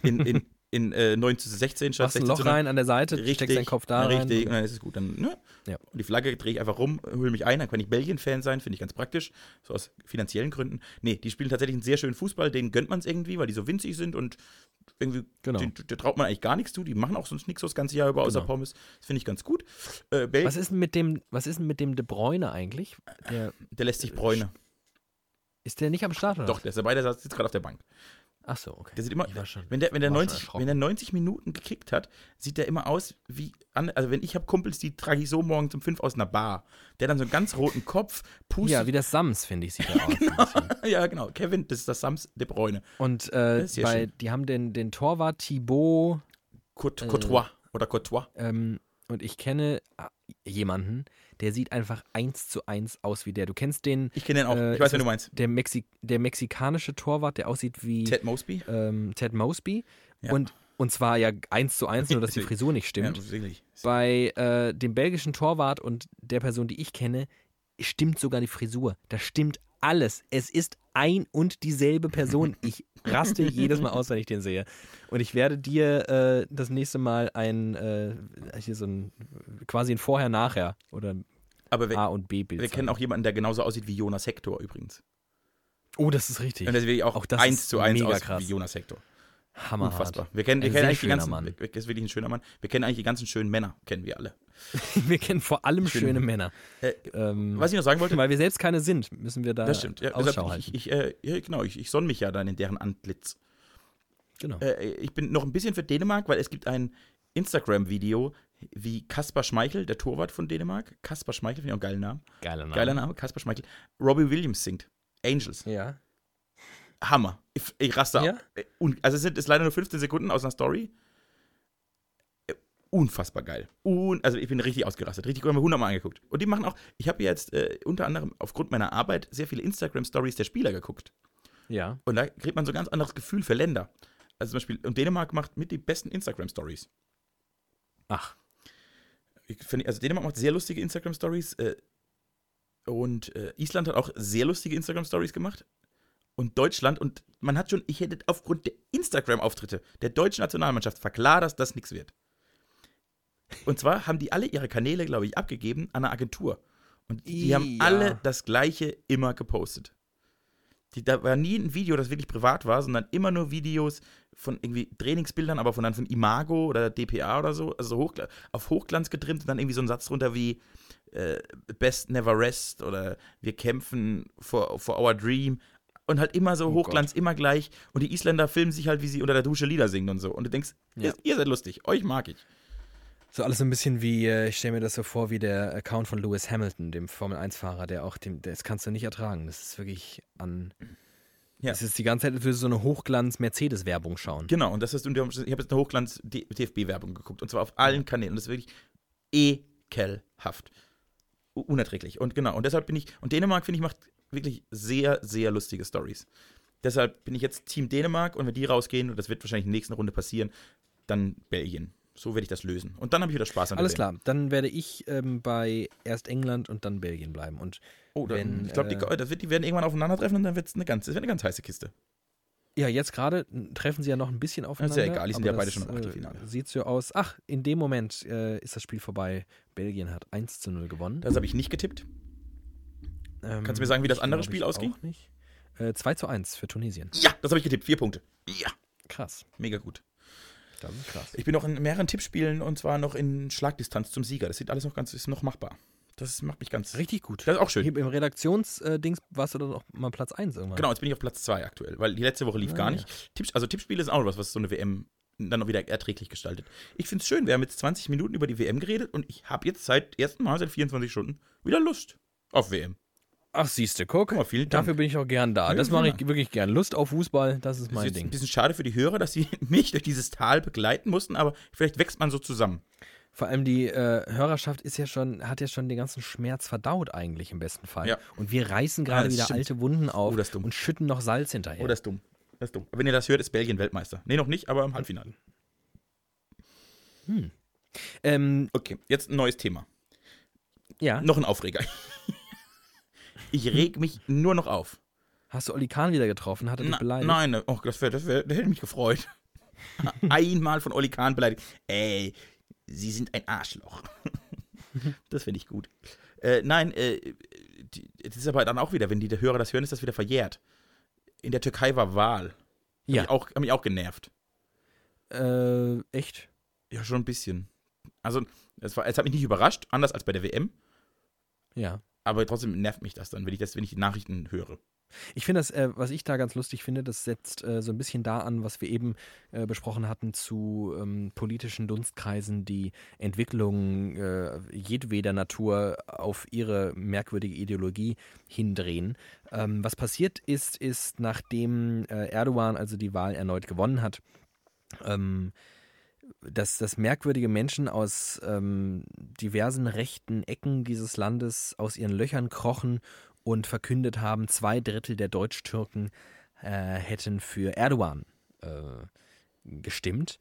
in, in, in äh, 9 zu 16 statt Machst ein 16 Loch zu 9. rein an der Seite, Richtig, steckst deinen Kopf da rein. richtig, und dann ist es gut. Dann, ne? Ja. Und die Flagge drehe ich einfach rum, hole mich ein, dann kann ich Belgien-Fan sein, finde ich ganz praktisch, so aus finanziellen Gründen. Nee, die spielen tatsächlich einen sehr schönen Fußball, denen gönnt man es irgendwie, weil die so winzig sind und irgendwie, Genau. den, der traut man eigentlich gar nichts zu, die machen auch sonst nichts so das ganze Jahr über, außer Genau. Pommes. Das finde ich ganz gut. Äh, Was ist denn mit dem, was ist denn mit dem De Bruyne eigentlich? Der, der lässt sich Bräune. ist der nicht am Start oder? Doch, der ist dabei, der sitzt gerade auf der Bank. Ach so, okay. Der sieht immer, schon- wenn der, wenn, der war schon 90, erschrocken. wenn der 90 Minuten gekickt hat, sieht der immer aus wie, also wenn ich habe Kumpels, die trage ich so morgens um 5 aus einer Bar. Der hat dann so einen ganz roten Kopf, pustet Ja, wie das Sams, finde ich, sieht er *laughs* aus. bisschen. *laughs* Ja, genau. Kevin, das ist das Sams de Bruyne. Und äh, bei, die haben den, den Torwart Thibaut Court, Äh. Courtois oder Courtois. ähm, und ich kenne äh, jemanden, der sieht einfach eins zu eins aus wie der. Du kennst den, Ich kenne den auch. äh, ich weiß, wen du meinst. der, Mexi der mexikanische Torwart, der aussieht wie Ted Mosby. ähm, Ted Mosby. Ja. Und, und zwar ja eins zu eins, nur dass die *laughs* Frisur nicht stimmt. Ja, wirklich. Bei äh, dem belgischen Torwart und der Person, die ich kenne, stimmt sogar die Frisur. Da stimmt alles. Es ist ein und dieselbe Person. Ich raste jedes Mal aus, wenn ich den sehe. Und ich werde dir äh, das nächste Mal ein, äh, hier so ein, quasi ein Vorher-Nachher oder Aber wir, A- und B-Bild. wir kennen auch jemanden, der genauso aussieht wie Jonas Hector übrigens. Oh, das ist richtig. Und sieht auch, Auch das eins ist zu eins aus krass. wie Jonas Hector. Hammerhart. Unfassbar. Wir kennen, wir kennen eigentlich die ganzen, Mann. wir- das ist wirklich ein schöner Mann. Wir kennen eigentlich die ganzen schönen Männer, kennen wir alle. *laughs* Wir kennen vor allem Schöne- schöne Männer. Äh, Ähm, was ich noch sagen wollte, weil wir selbst keine sind, müssen wir da das stimmt. Ja, Ausschau ich, ich, äh, ja, genau, ich, ich sonne mich ja dann in deren Antlitz. genau. Äh, ich bin noch ein bisschen für Dänemark, weil es gibt ein Instagram-Video, wie Kaspar Schmeichel, der Torwart von Dänemark. Kaspar Schmeichel, finde ich auch einen geilen Namen. Geiler Name. Geiler Name, Kaspar Schmeichel. Robbie Williams singt. Angels. Ja. Hammer. Ich, ich raste Ja? ab. Äh, Also es sind ist leider nur 15 Sekunden aus einer Story. Äh, Unfassbar geil. Un also ich bin richtig ausgerastet. Richtig gut, haben wir 100 Mal angeguckt. Und die machen auch, ich habe jetzt äh, unter anderem aufgrund meiner Arbeit sehr viele Instagram-Stories der Spieler geguckt. Ja. Und da kriegt man so ein ganz anderes Gefühl für Länder. Also zum Beispiel, und Dänemark macht mit die besten Instagram-Stories. Ach. Ich finde, also Dänemark macht sehr lustige Instagram-Stories. Äh, und äh, Island hat auch sehr lustige Instagram-Stories gemacht. Und Deutschland, und man hat schon, ich hätte aufgrund der Instagram-Auftritte der deutschen Nationalmannschaft verklar, dass das nichts wird. Und zwar haben die alle ihre Kanäle, glaube ich, abgegeben an eine Agentur. Und die haben Ja. alle das Gleiche immer gepostet. Die, da war nie ein Video, das wirklich privat war, sondern immer nur Videos, von irgendwie Trainingsbildern, aber von dann von Imago oder DPA oder so, also Hochgla auf Hochglanz getrimmt und dann irgendwie so ein Satz drunter wie äh, Best Never Rest oder wir kämpfen for, for our dream und halt immer so Oh Hochglanz, immer gleich und die Isländer filmen sich halt, wie sie unter der Dusche Lieder singen und so und du denkst, Ja. ihr, seid lustig, euch mag ich. So alles so ein bisschen wie, äh, ich stelle mir das so vor, wie der Account von Lewis Hamilton, dem Formel-1-Fahrer, der auch, dem, das kannst du nicht ertragen. Das ist wirklich an. Ja. Es ist die ganze Zeit, als würdest du so eine Hochglanz-Mercedes-Werbung schauen. Genau, und das ist, ich habe jetzt eine Hochglanz-DFB-Werbung geguckt. Und zwar auf allen Kanälen. Und das ist wirklich ekelhaft. Unerträglich. Und genau, und deshalb bin ich, und Dänemark, finde ich, macht wirklich sehr, sehr lustige Stories. Deshalb bin ich jetzt Team Dänemark und wenn die rausgehen, und das wird wahrscheinlich in der nächsten Runde passieren, dann Belgien. So werde ich das lösen. Und dann habe ich wieder Spaß an der Alles klar, dann werde ich ähm, bei erst England und dann Belgien bleiben. Und Oh, dann, Wenn, ich glaube, die, äh, das die werden irgendwann aufeinandertreffen und dann wird es eine ganz, das wird eine ganz heiße Kiste. ja, jetzt gerade treffen sie ja noch ein bisschen aufeinander. egal, die sind ja beide das, schon im Achtelfinale. Äh, sieht so aus. Ach, in dem Moment äh, ist das Spiel vorbei. Belgien hat 1 zu 0 gewonnen. Das habe ich nicht getippt. Ähm, Kannst du mir sagen, wie das andere Spiel ausging? Auch nicht. Äh, 2 zu 1 für Tunesien. Ja, das habe ich getippt. Vier Punkte. Ja, Krass. mega gut. Das ist krass. Ich bin noch in mehreren Tippspielen und zwar noch in Schlagdistanz zum Sieger. Das sieht alles noch ganz, ist noch machbar. Das macht mich ganz. Richtig gut. Das ist auch schön. Im Redaktionsdings warst du dann auch mal Platz 1 irgendwann. Genau, jetzt bin ich auf Platz 2 aktuell, weil die letzte Woche lief Ah, gar ja. nicht. Tipps, also Tippspiele ist auch noch was, was so eine WM dann noch wieder erträglich gestaltet. Ich finde es schön, wir haben jetzt 20 Minuten über die WM geredet und ich habe jetzt seit ersten Mal, seit 24 Stunden, wieder Lust auf WM. Ach, siehste, guck. Dank. Dafür bin ich auch gern da. Ja, Das mache ich wirklich gern. Lust auf Fußball, das ist Das ist mein jetzt ein Ding. bisschen schade für die Hörer, dass sie *laughs* mich durch dieses Tal begleiten mussten, aber vielleicht wächst man so zusammen. Vor allem die äh, Hörerschaft ist ja schon, hat ja schon den ganzen Schmerz verdaut eigentlich im besten Fall. Ja. Und wir reißen gerade das wieder stimmt. alte Wunden auf Oh, ist dumm. und schütten noch Salz hinterher. Oh, das ist dumm. Das ist dumm. Wenn ihr das hört, ist Belgien Weltmeister. Nee, noch nicht, aber im Halbfinale. ähm, Okay, jetzt ein neues Thema. ja, Noch ein Aufreger. *laughs* Ich reg mich nur noch auf. hast du Oli Kahn wieder getroffen? Hat er dich Na, beleidigt? nein, oh, das, wär, das, wär, das hätte mich gefreut. *laughs* Einmal von Oli Kahn beleidigt. Ey, Sie sind ein Arschloch. *laughs* das finde ich gut. Äh, nein, äh, das ist aber dann auch wieder, wenn die Hörer das hören, ist das wieder verjährt. In der Türkei war Wahl. Ja. Hab ich auch, hat mich auch genervt. Äh, echt? Ja, schon ein bisschen. Also, es, war, es hat mich nicht überrascht, anders als bei der WM. Ja. Aber trotzdem nervt mich das dann, wenn ich, das, wenn ich die Nachrichten höre. Ich finde das, äh, was ich da ganz lustig finde, das setzt äh, so ein bisschen da an, was wir eben äh, besprochen hatten zu ähm, politischen Dunstkreisen, die Entwicklungen äh, jedweder Natur auf ihre merkwürdige Ideologie hindrehen. Ähm, was passiert ist, ist, nachdem äh, Erdogan also die Wahl erneut gewonnen hat, ähm, dass, dass merkwürdige Menschen aus ähm, diversen rechten Ecken dieses Landes aus ihren Löchern krochen und verkündet haben, zwei Drittel der Deutsch-Türken äh, hätten für Erdogan äh, gestimmt.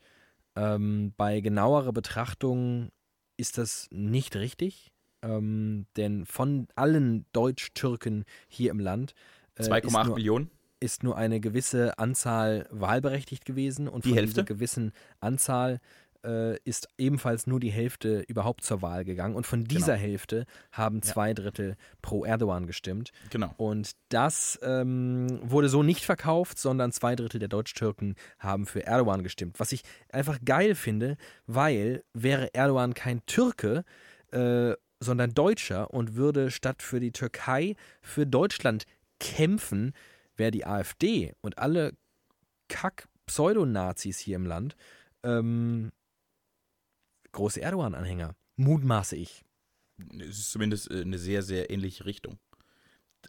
Ähm, bei genauerer Betrachtung ist das nicht richtig, ähm, denn von allen Deutsch-Türken hier im Land äh, ist 2,8 nur- Millionen. Ist nur eine gewisse Anzahl wahlberechtigt gewesen und Die von Hälfte? dieser gewissen Anzahl äh, ist ebenfalls nur die Hälfte überhaupt zur Wahl gegangen und von dieser Genau. Hälfte haben zwei Drittel pro Erdogan gestimmt Genau. und das ähm, wurde so nicht verkauft, sondern zwei Drittel der Deutsch-Türken haben für Erdogan gestimmt, was ich einfach geil finde, weil wäre Erdogan kein Türke, äh, sondern Deutscher und würde statt für die Türkei für Deutschland kämpfen, wäre die AfD und alle Kack-Pseudonazis hier im Land ähm, große Erdogan-Anhänger. Mutmaße ich. Es ist zumindest äh, eine sehr, sehr ähnliche Richtung.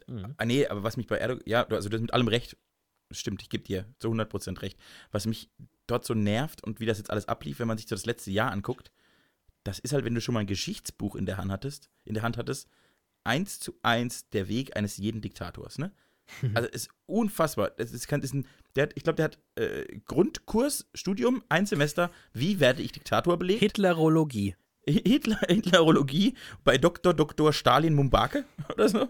Mhm. Ah, nee, aber was mich bei Erdogan, ja, du- also das mit allem recht, stimmt, ich gebe dir zu 100% recht. Was mich dort so nervt und wie das jetzt alles ablief, wenn man sich so das letzte Jahr anguckt, das ist halt, wenn du schon mal ein Geschichtsbuch in der Hand hattest, in der Hand hattest, eins zu eins der Weg eines jeden Diktators, ne? Also ist unfassbar. Das ist, kann, ist ein, der hat, ich glaube, der hat äh, Grundkurs, Studium, ein Semester, wie werde ich Diktator belegt? Hitlerologie. Hitler, *laughs* Hitlerologie bei Dr. Dr. Stalin Mumbake *laughs* oder so.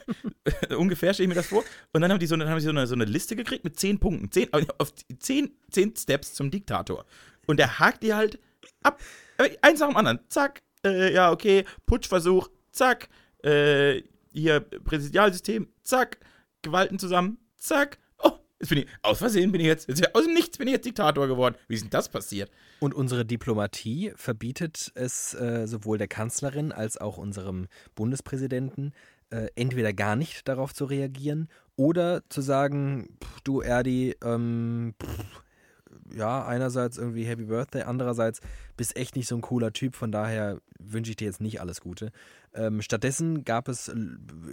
*laughs* Ungefähr stelle ich mir das vor. Und dann haben die so eine, haben sie so eine, so eine Liste gekriegt mit zehn Punkten. Zehn, auf zehn, zehn Steps zum Diktator. Und der hakt die halt ab. Äh, Eins nach dem anderen. Zack. Äh, ja, okay. Putschversuch. Zack. Äh, hier Präsidialsystem. Zack. Gewalten zusammen. Zack. Oh, Jetzt bin ich, aus Versehen bin ich jetzt, jetzt aus dem Nichts bin ich jetzt Diktator geworden. Wie ist denn das passiert? Und unsere Diplomatie verbietet es äh, sowohl der Kanzlerin als auch unserem Bundespräsidenten, äh, entweder gar nicht darauf zu reagieren oder zu sagen, pff, du Erdi, ähm, pff, ja, einerseits irgendwie Happy Birthday, andererseits bist echt nicht so ein cooler Typ, von daher wünsche ich dir jetzt nicht alles Gute. Ähm, stattdessen gab es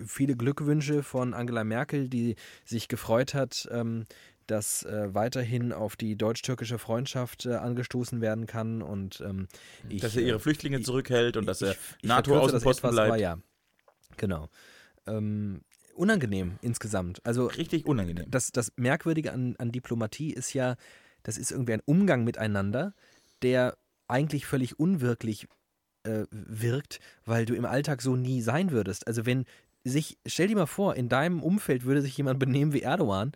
viele Glückwünsche von Angela Merkel, die sich gefreut hat, ähm, dass äh, weiterhin auf die deutsch-türkische Freundschaft äh, angestoßen werden kann und ähm, ich, dass er ihre äh, Flüchtlinge ich- zurückhält und dass er ich- ich NATO Außenposten bleibt. Aber ja, genau. Ähm, unangenehm insgesamt. Also Richtig unangenehm. das, das Merkwürdige an, an Diplomatie ist ja, das ist irgendwie ein Umgang miteinander, der eigentlich völlig unwirklich äh, wirkt, weil du im Alltag so nie sein würdest. Also wenn sich, stell dir mal vor, in deinem Umfeld würde sich jemand benehmen wie Erdogan,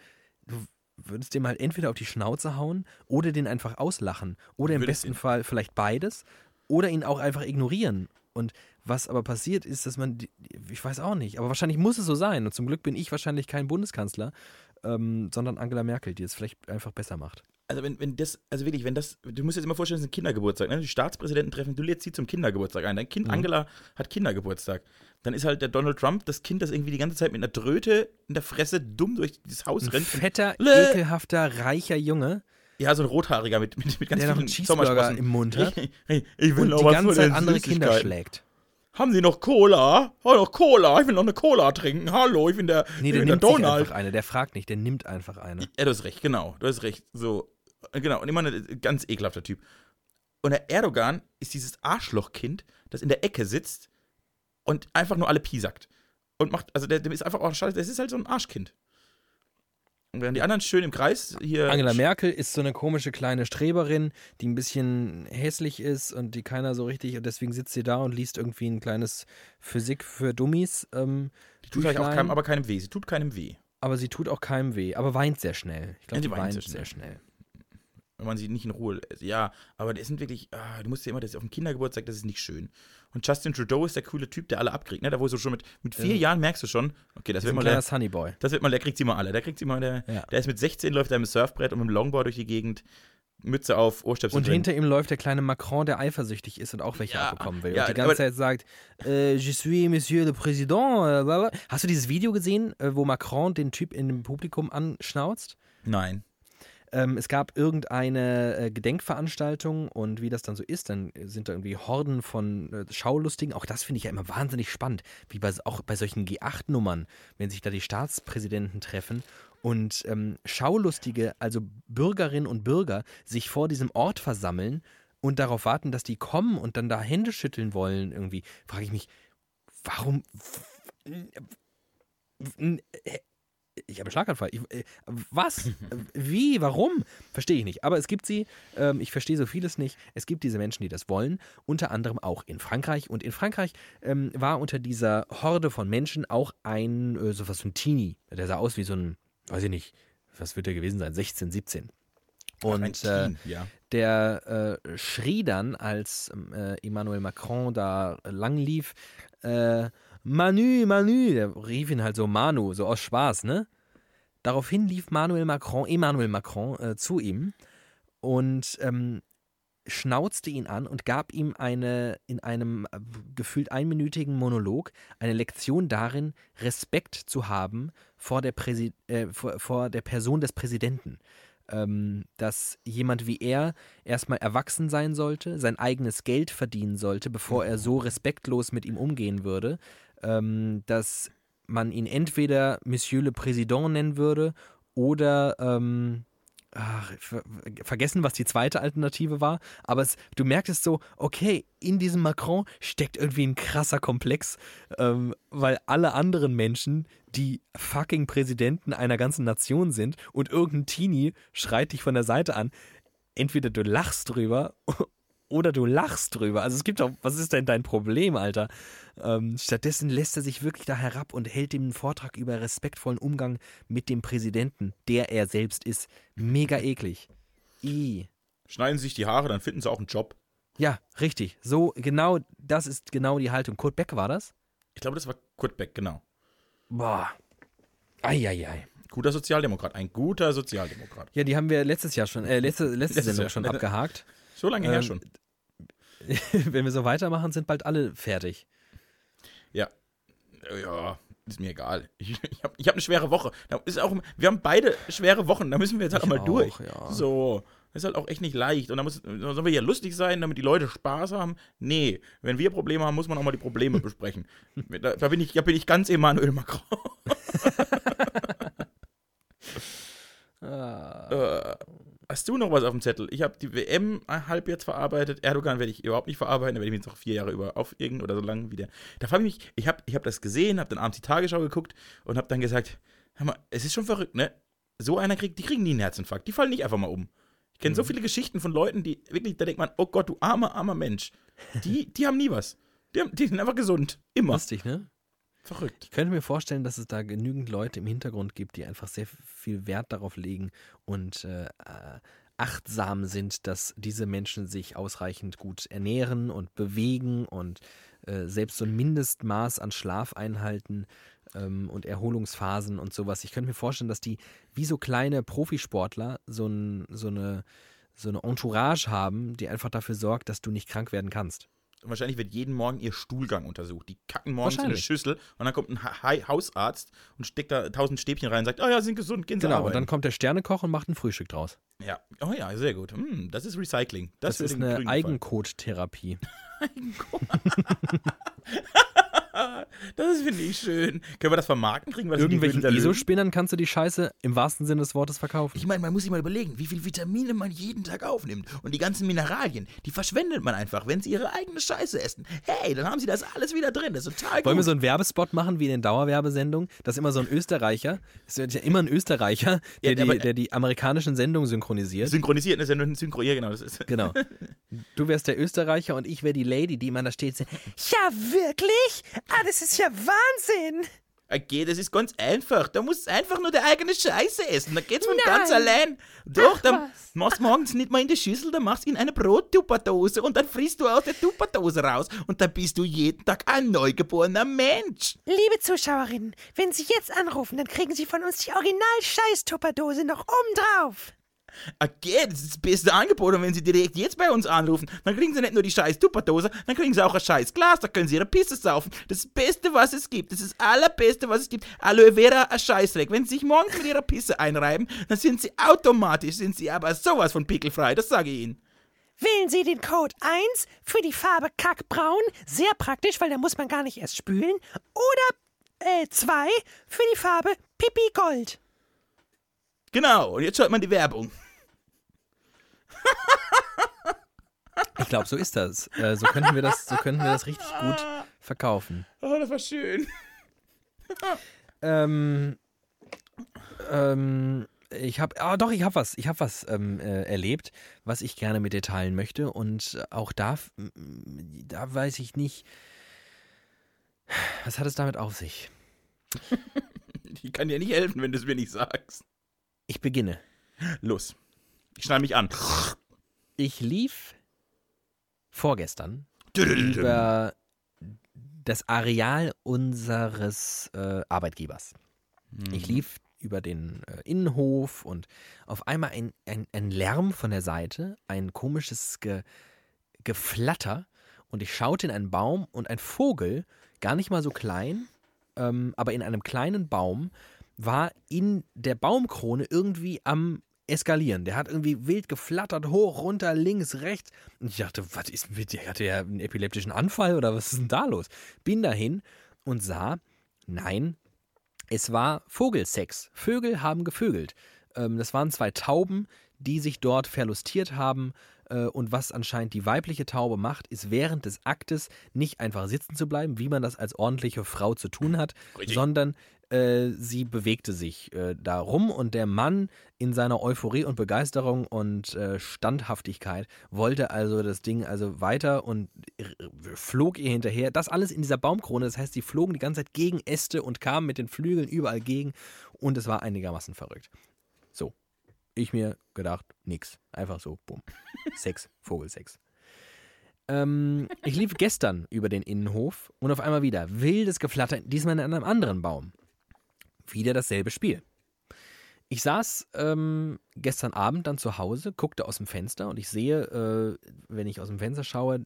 du würdest dem halt entweder auf die Schnauze hauen oder den einfach auslachen. Oder im besten Fall vielleicht beides oder ihn auch einfach ignorieren. Und was aber passiert ist, dass man, ich weiß auch nicht, aber wahrscheinlich muss es so sein. Und zum Glück bin ich wahrscheinlich kein Bundeskanzler, ähm, sondern Angela Merkel, die es vielleicht einfach besser macht. Also wenn, wenn das, also wirklich, wenn das, du musst dir jetzt immer vorstellen, das ist ein Kindergeburtstag, ne? Die Staatspräsidenten treffen, du lädst sie zum Kindergeburtstag ein. Dein Kind Mhm. Angela hat Kindergeburtstag. Dann ist halt der Donald Trump das Kind, das irgendwie die ganze Zeit mit einer Dröte in der Fresse dumm durch dieses Haus Ein rennt. fetter, ekelhafter, reicher Junge, Ja, so ein rothaariger mit, mit, mit ganz der noch einen vielen Sommersprossen. im Mund hat Ich, ich, ich will und noch die ganze Zeit andere Kinder schlägt. Haben Sie noch Cola? Oh, noch Cola. Ich will noch eine Cola trinken. Hallo, ich bin der, Nee, ich der bin der nimmt sich Donald. einfach eine, der fragt nicht, der nimmt einfach eine. Ja, du hast recht, genau. Du hast recht. So, genau. Und immer ein ganz ekelhafter Typ. Und der Erdogan ist dieses Arschlochkind, das in der Ecke sitzt und einfach nur alle piesackt. Und macht, also der, der ist einfach auch schade, das ist halt so ein Arschkind. Und während die anderen schön im Kreis hier. Angela Merkel ist so eine komische kleine Streberin, die ein bisschen hässlich ist und die keiner so richtig, und deswegen sitzt sie da und liest irgendwie ein kleines Physik für Dummies. Ähm, Die tut halt auch keinem, aber keinem weh. Sie tut keinem weh. aber sie tut auch keinem weh, aber weint sehr schnell. Ich glaube, Ja, die die weint, weint sehr sehr schnell. Wenn man sie nicht in Ruhe lässt. Ja, aber das sind wirklich, ah, du musst dir immer, das auf dem Kindergeburtstag, das ist nicht schön. Und Justin Trudeau ist der coole Typ, der alle abkriegt, ne? Da wo du schon mit, mit vier Ja. Jahren merkst du schon, okay, das Das wird ein mal kleiner der, Sunnyboy. das wird mal, der kriegt sie mal alle. Der kriegt sie mal, der, Ja. der ist mit 16, läuft er mit Surfbrett und mit dem Longboard durch die Gegend, Mütze auf, Ohrstöpsel Und drin. hinter ihm läuft der kleine Macron, der eifersüchtig ist und auch welche Ja, abbekommen will. ja, und die ganze Zeit sagt, äh, je suis Monsieur le Président. Äh. Hast du dieses Video gesehen, äh, wo Macron den Typ in dem Publikum anschnauzt? Nein. Ähm, es gab irgendeine äh, Gedenkveranstaltung und wie das dann so ist, dann sind da irgendwie Horden von äh, Schaulustigen. Auch das finde ich ja immer wahnsinnig spannend, wie bei, auch bei solchen G8-Nummern, wenn sich da die Staatspräsidenten treffen und ähm, Schaulustige, also Bürgerinnen und Bürger, sich vor diesem Ort versammeln und darauf warten, dass die kommen und dann da Hände schütteln wollen. Irgendwie frage ich mich, warum. Ich habe einen Schlaganfall. Ich, äh, was? *laughs* Wie? Warum? Verstehe ich nicht. Aber es gibt sie. Ähm, ich verstehe so vieles nicht. Es gibt diese Menschen, die das wollen. Unter anderem auch in Frankreich. Und in Frankreich ähm, war unter dieser Horde von Menschen auch ein, äh, so was, ein Teenie. Der sah aus wie so ein, weiß ich nicht, was wird der gewesen sein? 16, 17. Und Ein äh, Teen, ja. der äh, schrie dann, als äh, Emmanuel Macron da lang lief, äh, Manu, Manu, der rief ihn halt so Manu, so aus Spaß, ne? Daraufhin lief Manuel Macron, Emmanuel Macron äh, zu ihm und ähm, schnauzte ihn an und gab ihm eine in einem äh, gefühlt einminütigen Monolog eine Lektion darin, Respekt zu haben vor der, Präsi äh, vor, vor der Person des Präsidenten. Ähm, dass jemand wie er erstmal erwachsen sein sollte, sein eigenes Geld verdienen sollte, bevor er so respektlos mit ihm umgehen würde, ähm, dass man ihn entweder Monsieur le Président nennen würde oder ähm, ach, ver vergessen, was die zweite Alternative war, aber es, du merktest so, okay, in diesem Macron steckt irgendwie ein krasser Komplex, ähm, weil alle anderen Menschen, die fucking Präsidenten einer ganzen Nation sind und irgendein Teenie schreit dich von der Seite an, entweder du lachst drüber oder du lachst drüber. Also es gibt auch, was ist denn dein Problem, Alter? Ähm, stattdessen lässt er sich wirklich da herab und hält dem einen Vortrag über respektvollen Umgang mit dem Präsidenten, der er selbst ist. Mega eklig. I. Schneiden sie sich die Haare, dann finden sie auch einen Job. Ja, richtig. So, genau, das ist genau die Haltung. Kurt Beck war das? Ich glaube, das war Kurt Beck, genau. Boah. Eieiei. Guter Sozialdemokrat, ein guter Sozialdemokrat. Ja, die haben wir letztes Jahr schon, äh, letzte, letzte Letztes Sendung Jahr. schon *laughs* abgehakt. So lange her Ähm, schon. *laughs* Wenn wir so weitermachen, sind bald alle fertig. Ja. Ja, ist mir egal. Ich, ich habe ich hab eine schwere Woche. Da ist auch, wir haben beide schwere Wochen, da müssen wir jetzt halt Ich auch mal durch. ja. So. Das ist halt auch echt nicht leicht. Und da muss, sollen wir hier lustig sein, damit die Leute Spaß haben? Nee. Wenn wir Probleme haben, muss man auch mal die Probleme *laughs* besprechen. Da, da, bin ich, da bin ich ganz Emmanuel Macron. *laughs* Ah. Hast du noch was auf dem Zettel? Ich habe die WM halb jetzt verarbeitet. Erdogan werde ich überhaupt nicht verarbeiten. Da werde ich mich jetzt noch vier Jahre über aufregen oder so lange wie der. Da frage ich mich, ich habe ich hab das gesehen, habe dann abends die Tagesschau geguckt und habe dann gesagt, hör mal, es ist schon verrückt, ne? So einer kriegt, die kriegen nie einen Herzinfarkt. Die fallen nicht einfach mal um. Ich kenne so viele Geschichten von Leuten, die wirklich, da denkt man, oh Gott, du armer, armer Mensch. Die, die haben nie was. Die, haben, die sind einfach gesund. Immer. Lustig, ne? Verrückt. Ich könnte mir vorstellen, dass es da genügend Leute im Hintergrund gibt, die einfach sehr viel Wert darauf legen und äh, äh, achtsam sind, dass diese Menschen sich ausreichend gut ernähren und bewegen und äh, selbst so ein Mindestmaß an Schlaf einhalten ähm, und Erholungsphasen und sowas. Ich könnte mir vorstellen, dass die wie so kleine Profisportler so, ein, so, eine, so eine Entourage haben, die einfach dafür sorgt, dass du nicht krank werden kannst. Und wahrscheinlich wird jeden Morgen ihr Stuhlgang untersucht. Die kacken morgens in eine. Schüssel und dann kommt ein ha Hausarzt und steckt da tausend Stäbchen rein und sagt, oh ja, sind gesund, gehen Sie Genau, und arbeiten. dann kommt der Sternekoch und macht ein Frühstück draus. ja, oh ja, sehr gut. Hm, das ist Recycling. Das, Das, ist eine Grünen gefallen. *laughs* *laughs* *laughs* *laughs* Das finde ich schön. Können wir das vermarkten? Kriegen wir das Irgendwelchen? ESO-Spinnern kannst du die Scheiße im wahrsten Sinne des Wortes verkaufen. Ich meine, man muss sich mal überlegen, wie viel Vitamine man jeden Tag aufnimmt. Und die ganzen Mineralien, die verschwendet man einfach, wenn sie ihre eigene Scheiße essen. Hey, dann haben sie das alles wieder drin. Das ist total gut. Wollen wir so einen Werbespot machen wie in den Dauerwerbesendungen? Das ist immer so ein Österreicher, es wird ja immer ein Österreicher, der, Ja, aber- die, der die amerikanischen Sendungen synchronisiert. Synchronisiert, das ist ja nur ein Synchro. Ja, genau. Das ist. Genau. *laughs* Du wärst der Österreicher und ich wäre die Lady, die immer da steht. so, Ja, wirklich? Ah, das ist ja Wahnsinn. Okay, das ist ganz einfach. Da musst du einfach nur die eigene Scheiße essen. Da geht's von Nein. ganz allein. Doch, Ach, dann was. machst du morgens nicht mal in die Schüssel, dann machst du in eine Brottupperdose und dann frisst du aus der Tupperdose raus und dann bist du jeden Tag ein neugeborener Mensch. Liebe Zuschauerinnen, wenn Sie jetzt anrufen, dann kriegen Sie von uns die Original-Scheiß-Tupperdose noch obendrauf. Okay, das ist das beste Angebot und wenn Sie direkt jetzt bei uns anrufen, dann kriegen Sie nicht nur die scheiß Tupperdose, dann kriegen Sie auch ein scheiß Glas, da können Sie Ihre Pisse saufen. Das Beste, was es gibt, das ist das allerbeste, was es gibt. Aloe Vera, ein Scheißdreck. Wenn Sie sich morgens mit Ihrer Pisse einreiben, dann sind Sie automatisch, sind Sie aber sowas von pickelfrei, das sage ich Ihnen. Wählen Sie den Code 1 für die Farbe Kackbraun, sehr praktisch, weil da muss man gar nicht erst spülen, oder äh, 2 für die Farbe Pipi Gold. Genau, und jetzt schaut man die Werbung. Ich glaube, so ist das. Äh, so könnten wir das, so könnten wir das richtig gut verkaufen. Oh, das war schön. Ähm, ähm, ich habe, ah doch, ich habe was, ich habe was ähm, äh, erlebt, was ich gerne mit dir teilen möchte und auch da, da weiß ich nicht, was hat es damit auf sich? *laughs* Ich kann dir nicht helfen, wenn du es mir nicht sagst. Ich beginne. Los. Ich schnall mich an. Ich lief vorgestern über das Areal unseres äh, Arbeitgebers. Ich lief über den äh, Innenhof und auf einmal ein, ein, ein Lärm von der Seite, ein komisches Ge, Geflatter und ich schaute in einen Baum und ein Vogel, gar nicht mal so klein, ähm, aber in einem kleinen Baum, war in der Baumkrone irgendwie am eskalieren. Der hat irgendwie wild geflattert, hoch, runter, links, rechts. Und ich dachte, was ist mit dir? Hat der einen epileptischen Anfall oder was ist denn da los? Bin dahin und sah, nein, es war Vogelsex. Vögel haben gevögelt. Ähm, das waren zwei Tauben, die sich dort verlustiert haben. Äh, und was anscheinend die weibliche Taube macht, ist während des Aktes nicht einfach sitzen zu bleiben, wie man das als ordentliche Frau zu tun hat, Richtig. sondern äh, sie bewegte sich äh, da rum und der Mann in seiner Euphorie und Begeisterung und äh, Standhaftigkeit wollte also das Ding also weiter und flog ihr hinterher. Das alles in dieser Baumkrone, das heißt, sie flogen die ganze Zeit gegen Äste und kamen mit den Flügeln überall gegen und es war einigermaßen verrückt. So, ich mir gedacht, nix. Einfach so, bumm. *laughs* Sex, Vogelsex. Ähm, ich lief gestern über den Innenhof und auf einmal wieder wildes Geflatter, diesmal in einem anderen Baum. Wieder dasselbe Spiel. Ich saß ähm, gestern Abend dann zu Hause, guckte aus dem Fenster und ich sehe, äh, wenn ich aus dem Fenster schaue,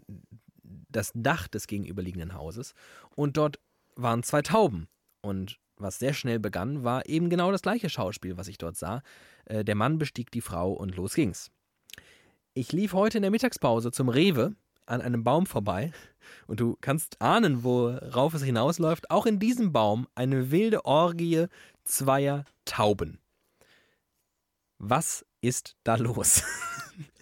das Dach des gegenüberliegenden Hauses und dort waren zwei Tauben. Und was sehr schnell begann, war eben genau das gleiche Schauspiel, was ich dort sah. Äh, der Mann bestieg die Frau und los ging's. Ich lief heute in der Mittagspause zum Rewe an einem Baum vorbei und du kannst ahnen, worauf es hinausläuft. Auch in diesem Baum eine wilde Orgie zweier Tauben. Was ist da los? *laughs*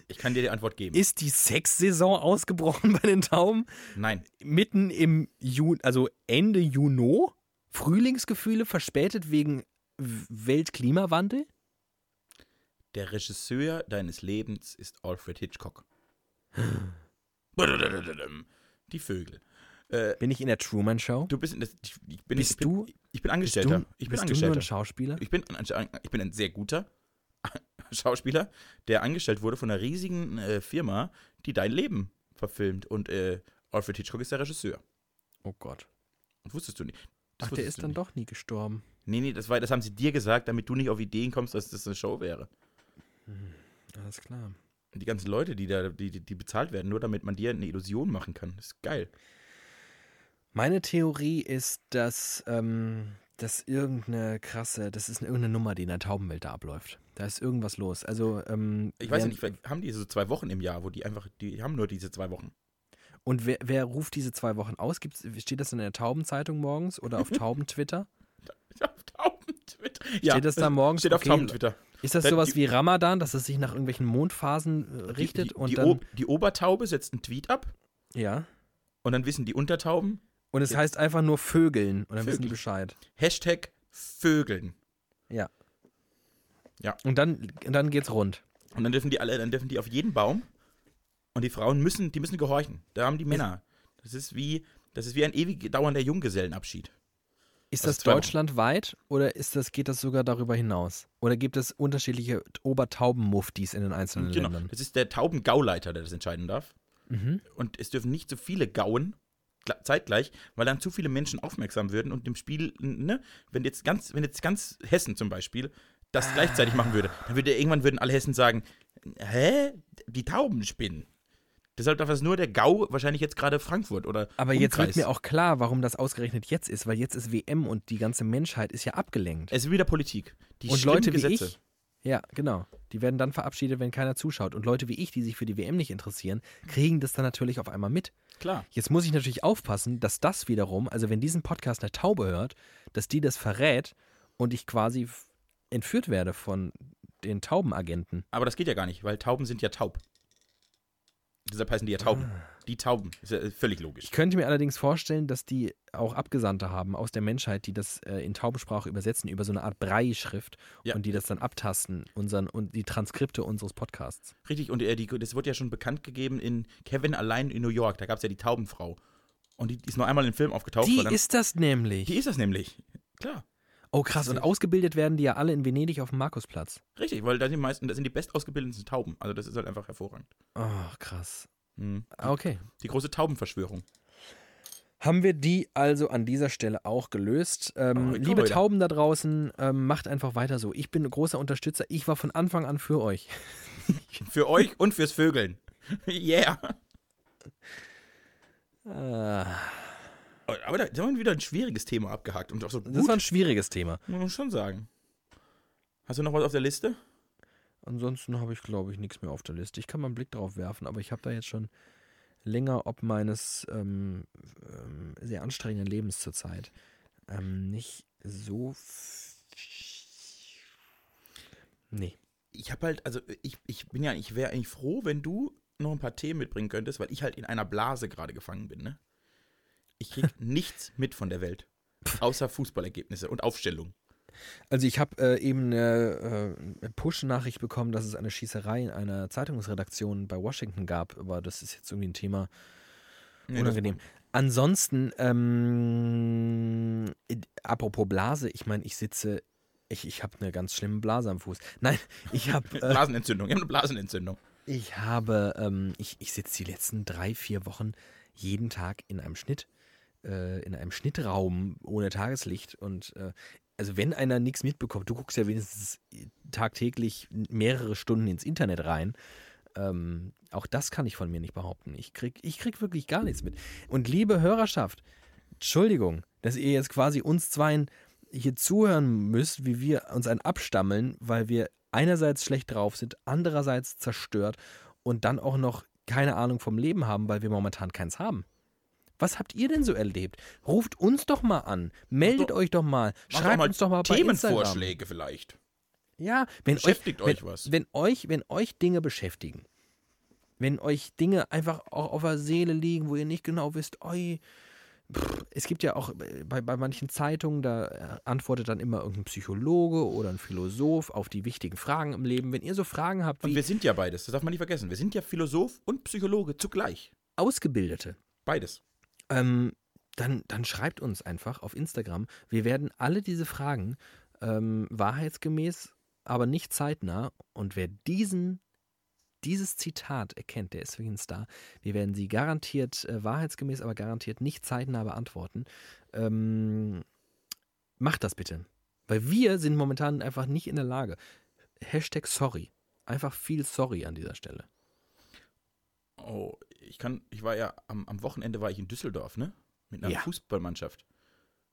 Ich kann dir die Antwort geben. Ist die Sexsaison ausgebrochen bei den Tauben? Nein. Mitten im Juni, also Ende Juni? Frühlingsgefühle verspätet wegen Weltklimawandel? Der Regisseur deines Lebens ist Alfred Hitchcock. *gasps* Die Vögel. Äh, Bin ich in der Truman Show? du bist in das, ich, bin, Bist ich bin, du- Ich bin Angestellter. du, ich bin bist du nur Angestellter. ein Schauspieler? Ich bin, ein, ich bin ein sehr guter Schauspieler, der angestellt wurde von einer riesigen äh, Firma, die dein Leben verfilmt. Und äh, Alfred Hitchcock ist der Regisseur. Oh Gott. Und wusstest du nicht. Das Ach, der ist dann nicht. doch nie gestorben. Nee, nee, das, war, das haben sie dir gesagt, damit du nicht auf Ideen kommst, dass das eine Show wäre. Alles klar. Die ganzen Leute, die da, die, die- bezahlt werden, nur damit man dir eine Illusion machen kann. Das ist geil. Meine Theorie ist, dass, ähm, dass irgendeine krasse, das ist irgendeine Nummer, die in der Taubenwelt da abläuft. Da ist irgendwas los. Also, ähm, Ich weiß nicht, haben die so zwei Wochen im Jahr, wo die einfach, die haben nur diese zwei Wochen. Und wer, wer ruft diese zwei Wochen aus? Gibt's, steht das in der Taubenzeitung morgens oder auf *laughs* Tauben-Twitter? Auf Tauben-Twitter. Steht das da morgens? Steht auf Okay. Tauben-Twitter. Ist das Dann sowas die- wie Ramadan, dass es sich nach irgendwelchen Mondphasen äh, richtet? Die, die, und die, dann, Ob die Obertaube setzt einen Tweet ab ja. und dann wissen die Untertauben, Und es Jetzt- heißt einfach nur Vögeln und dann wissen die. Bescheid. Hashtag Vögeln. Ja. Ja. Und dann, und dann geht's rund. Und dann dürfen die alle, dann dürfen die auf jeden Baum und die Frauen müssen, die müssen gehorchen. Da haben die Männer. Das ist wie, das ist wie ein ewig dauernder Junggesellenabschied. Ist Das das Wochen. deutschlandweit oder ist das, geht das sogar darüber hinaus? Oder gibt es unterschiedliche Obertaubenmuftis in den einzelnen Genau. Ländern? Das ist der Taubengauleiter, der das entscheiden darf. Mhm. Und es dürfen nicht so viele gauen zeitgleich, weil dann zu viele Menschen aufmerksam würden und im Spiel, ne, wenn jetzt ganz, wenn jetzt ganz Hessen zum Beispiel das gleichzeitig machen würde, dann würde irgendwann würden alle Hessen sagen, hä, die Tauben spinnen. Deshalb darf das nur der Gau, wahrscheinlich jetzt gerade Frankfurt oder Aber jetzt wird Umkreis. mir auch klar, warum das ausgerechnet jetzt ist, weil jetzt ist WM und die ganze Menschheit ist ja abgelenkt. Es ist wieder Politik. Die und Leute wie Gesetze. ich, ja, genau, die werden dann verabschiedet, wenn keiner zuschaut. Und Leute wie ich, die sich für die WM nicht interessieren, kriegen das dann natürlich auf einmal mit. Klar. Jetzt muss ich natürlich aufpassen, dass das wiederum, also wenn diesen Podcast eine Taube hört, dass die das verrät und ich quasi entführt werde von den Taubenagenten. Aber das geht ja gar nicht, weil Tauben sind ja taub. Deshalb heißen die ja Tauben. Ah. Die Tauben. Ist ja äh, völlig logisch. Ich könnte mir allerdings vorstellen, dass die auch Abgesandte haben aus der Menschheit, die das äh, in Taubensprache übersetzen über so eine Art Brei-Schrift Ja. und die das dann abtasten unseren, und die Transkripte unseres Podcasts. Richtig, und äh, die, das wurde ja schon bekannt gegeben in Kevin allein in New York. Da gab es ja die Taubenfrau. Und die, die ist nur einmal im Film aufgetaucht. Die dann, ist das nämlich. die ist das nämlich. Klar. Oh krass, und ausgebildet werden die ja alle in Venedig auf dem Markusplatz. Richtig, weil da sind die meisten, das sind die bestausgebildeten Tauben. Also das ist halt einfach hervorragend. Oh, krass. Mhm. Ah, Okay. Die große Taubenverschwörung. Haben wir die also an dieser Stelle auch gelöst. Ähm, Oh, liebe. Tauben da draußen, ähm, macht einfach weiter so. Ich bin ein großer Unterstützer. Ich war von Anfang an für euch. *laughs* Für euch und fürs Vögeln. *laughs* yeah. Ah, Aber da haben wir wieder ein schwieriges Thema abgehakt. Und auch so das gut, war ein schwieriges Thema. muss man schon sagen. Hast du noch was auf der Liste? Ansonsten habe ich, glaube ich, nichts mehr auf der Liste. Ich kann mal einen Blick drauf werfen, aber ich habe da jetzt schon länger ob meines ähm, ähm, sehr anstrengenden Lebens zurzeit ähm, nicht so. Nee. Ich habe halt, also ich, ich bin ja, ich wäre eigentlich froh, wenn du noch ein paar Themen mitbringen könntest, weil ich halt in einer Blase gerade gefangen bin, ne? Ich krieg *laughs* nichts mit von der Welt. Außer Fußballergebnisse und Aufstellung. Also ich habe äh, eben eine äh, Push-Nachricht bekommen, dass es eine Schießerei in einer Zeitungsredaktion bei Washington gab, aber das ist jetzt irgendwie ein Thema Nee, unangenehm. Ansonsten, ähm, äh, apropos Blase, ich meine, ich sitze, ich, ich habe eine ganz schlimme Blase am Fuß. Nein, ich habe *laughs* äh, Blasenentzündung. Wir haben eine Blasenentzündung. ich habe, ähm, ich, ich sitze die letzten drei, vier Wochen jeden Tag in einem Schnitt, äh, in einem Schnittraum ohne Tageslicht und äh, also wenn einer nichts mitbekommt, du guckst ja wenigstens tagtäglich mehrere Stunden ins Internet rein. Ähm, auch das kann ich von mir nicht behaupten. Ich krieg, ich krieg wirklich gar nichts mit. Und liebe Hörerschaft, Entschuldigung, dass ihr jetzt quasi uns zweien hier zuhören müsst, wie wir uns ein abstammeln, weil wir einerseits schlecht drauf sind, andererseits zerstört und dann auch noch keine Ahnung vom Leben haben, weil wir momentan keins haben. Was habt ihr denn so erlebt? Ruft uns doch mal an. Meldet doch- euch doch mal. Schreibt mal uns doch mal bei. Themenvorschläge vielleicht. Ja, wenn Beschäftigt euch, euch wenn, was. Wenn euch, wenn euch Dinge beschäftigen, wenn euch Dinge einfach auch auf der Seele liegen, wo ihr nicht genau wisst, oi, pff, es gibt ja auch bei, bei manchen Zeitungen, da äh, antwortet dann immer irgendein Psychologe oder ein Philosoph auf die wichtigen Fragen im Leben. Wenn ihr so Fragen habt Und wie wir sind ja beides, das darf man nicht vergessen. Wir sind ja Philosoph und Psychologe zugleich. Ausgebildete, Beides. Ähm, dann, dann schreibt uns einfach auf Instagram. Wir werden alle diese Fragen ähm, wahrheitsgemäß, aber nicht zeitnah. Und wer diesen, dieses Zitat erkennt, der ist wirklich ein Star. Wir werden sie garantiert äh, wahrheitsgemäß, aber garantiert nicht zeitnah beantworten. Ähm, macht das bitte. Weil wir sind momentan einfach nicht in der Lage. Hashtag sorry. Einfach viel sorry an dieser Stelle. Oh, ich kann, ich war ja am, am Wochenende war ich in Düsseldorf, ne? Mit einer Ja. Fußballmannschaft.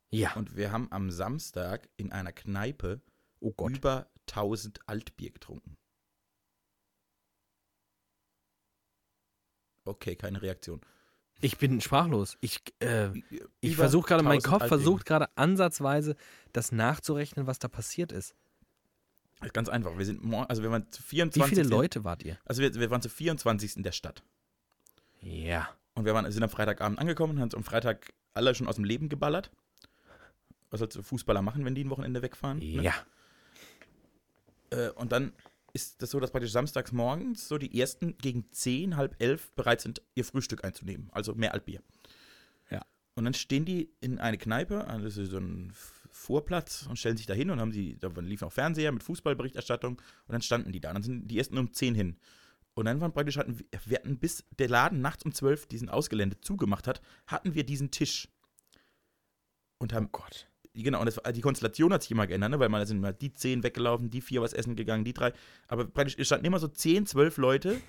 Ja. Und wir haben am Samstag in einer Kneipe oh über 1000 Altbier getrunken. Okay, keine Reaktion. Ich bin sprachlos. Ich, äh, ich versuche gerade, mein 1000 Kopf Altbier. versucht gerade ansatzweise das nachzurechnen, was da passiert ist. Ganz einfach. Wir sind also wir waren zu Wie 24. viele Leute wart ihr? Also wir, wir waren zu 24. in der Stadt. Ja. Und wir waren, sind am Freitagabend angekommen und haben uns am Freitag alle schon aus dem Leben geballert. Was halt so Fußballer machen, wenn die ein Wochenende wegfahren. ne? Ja. Äh, und dann ist das so, dass praktisch samstags morgens so die ersten gegen 10, halb elf bereit sind, ihr Frühstück einzunehmen. Also mehr Altbier. Ja. Und dann stehen die in eine Kneipe, also das ist so ein Vorplatz und stellen sich da hin und haben sie, da liefen auch Fernseher mit Fußballberichterstattung und dann standen die da. Und dann sind die ersten um 10 hin. Und dann waren praktisch, hatten wir, wir hatten bis der Laden nachts um 12 diesen Ausgelände zugemacht hat, hatten wir diesen Tisch. Und haben, Gott. genau, und das, die Konstellation hat sich immer geändert, ne? weil mal sind immer die zehn weggelaufen, die vier was essen gegangen, die drei. Aber praktisch es standen immer so 10, 12 Leute,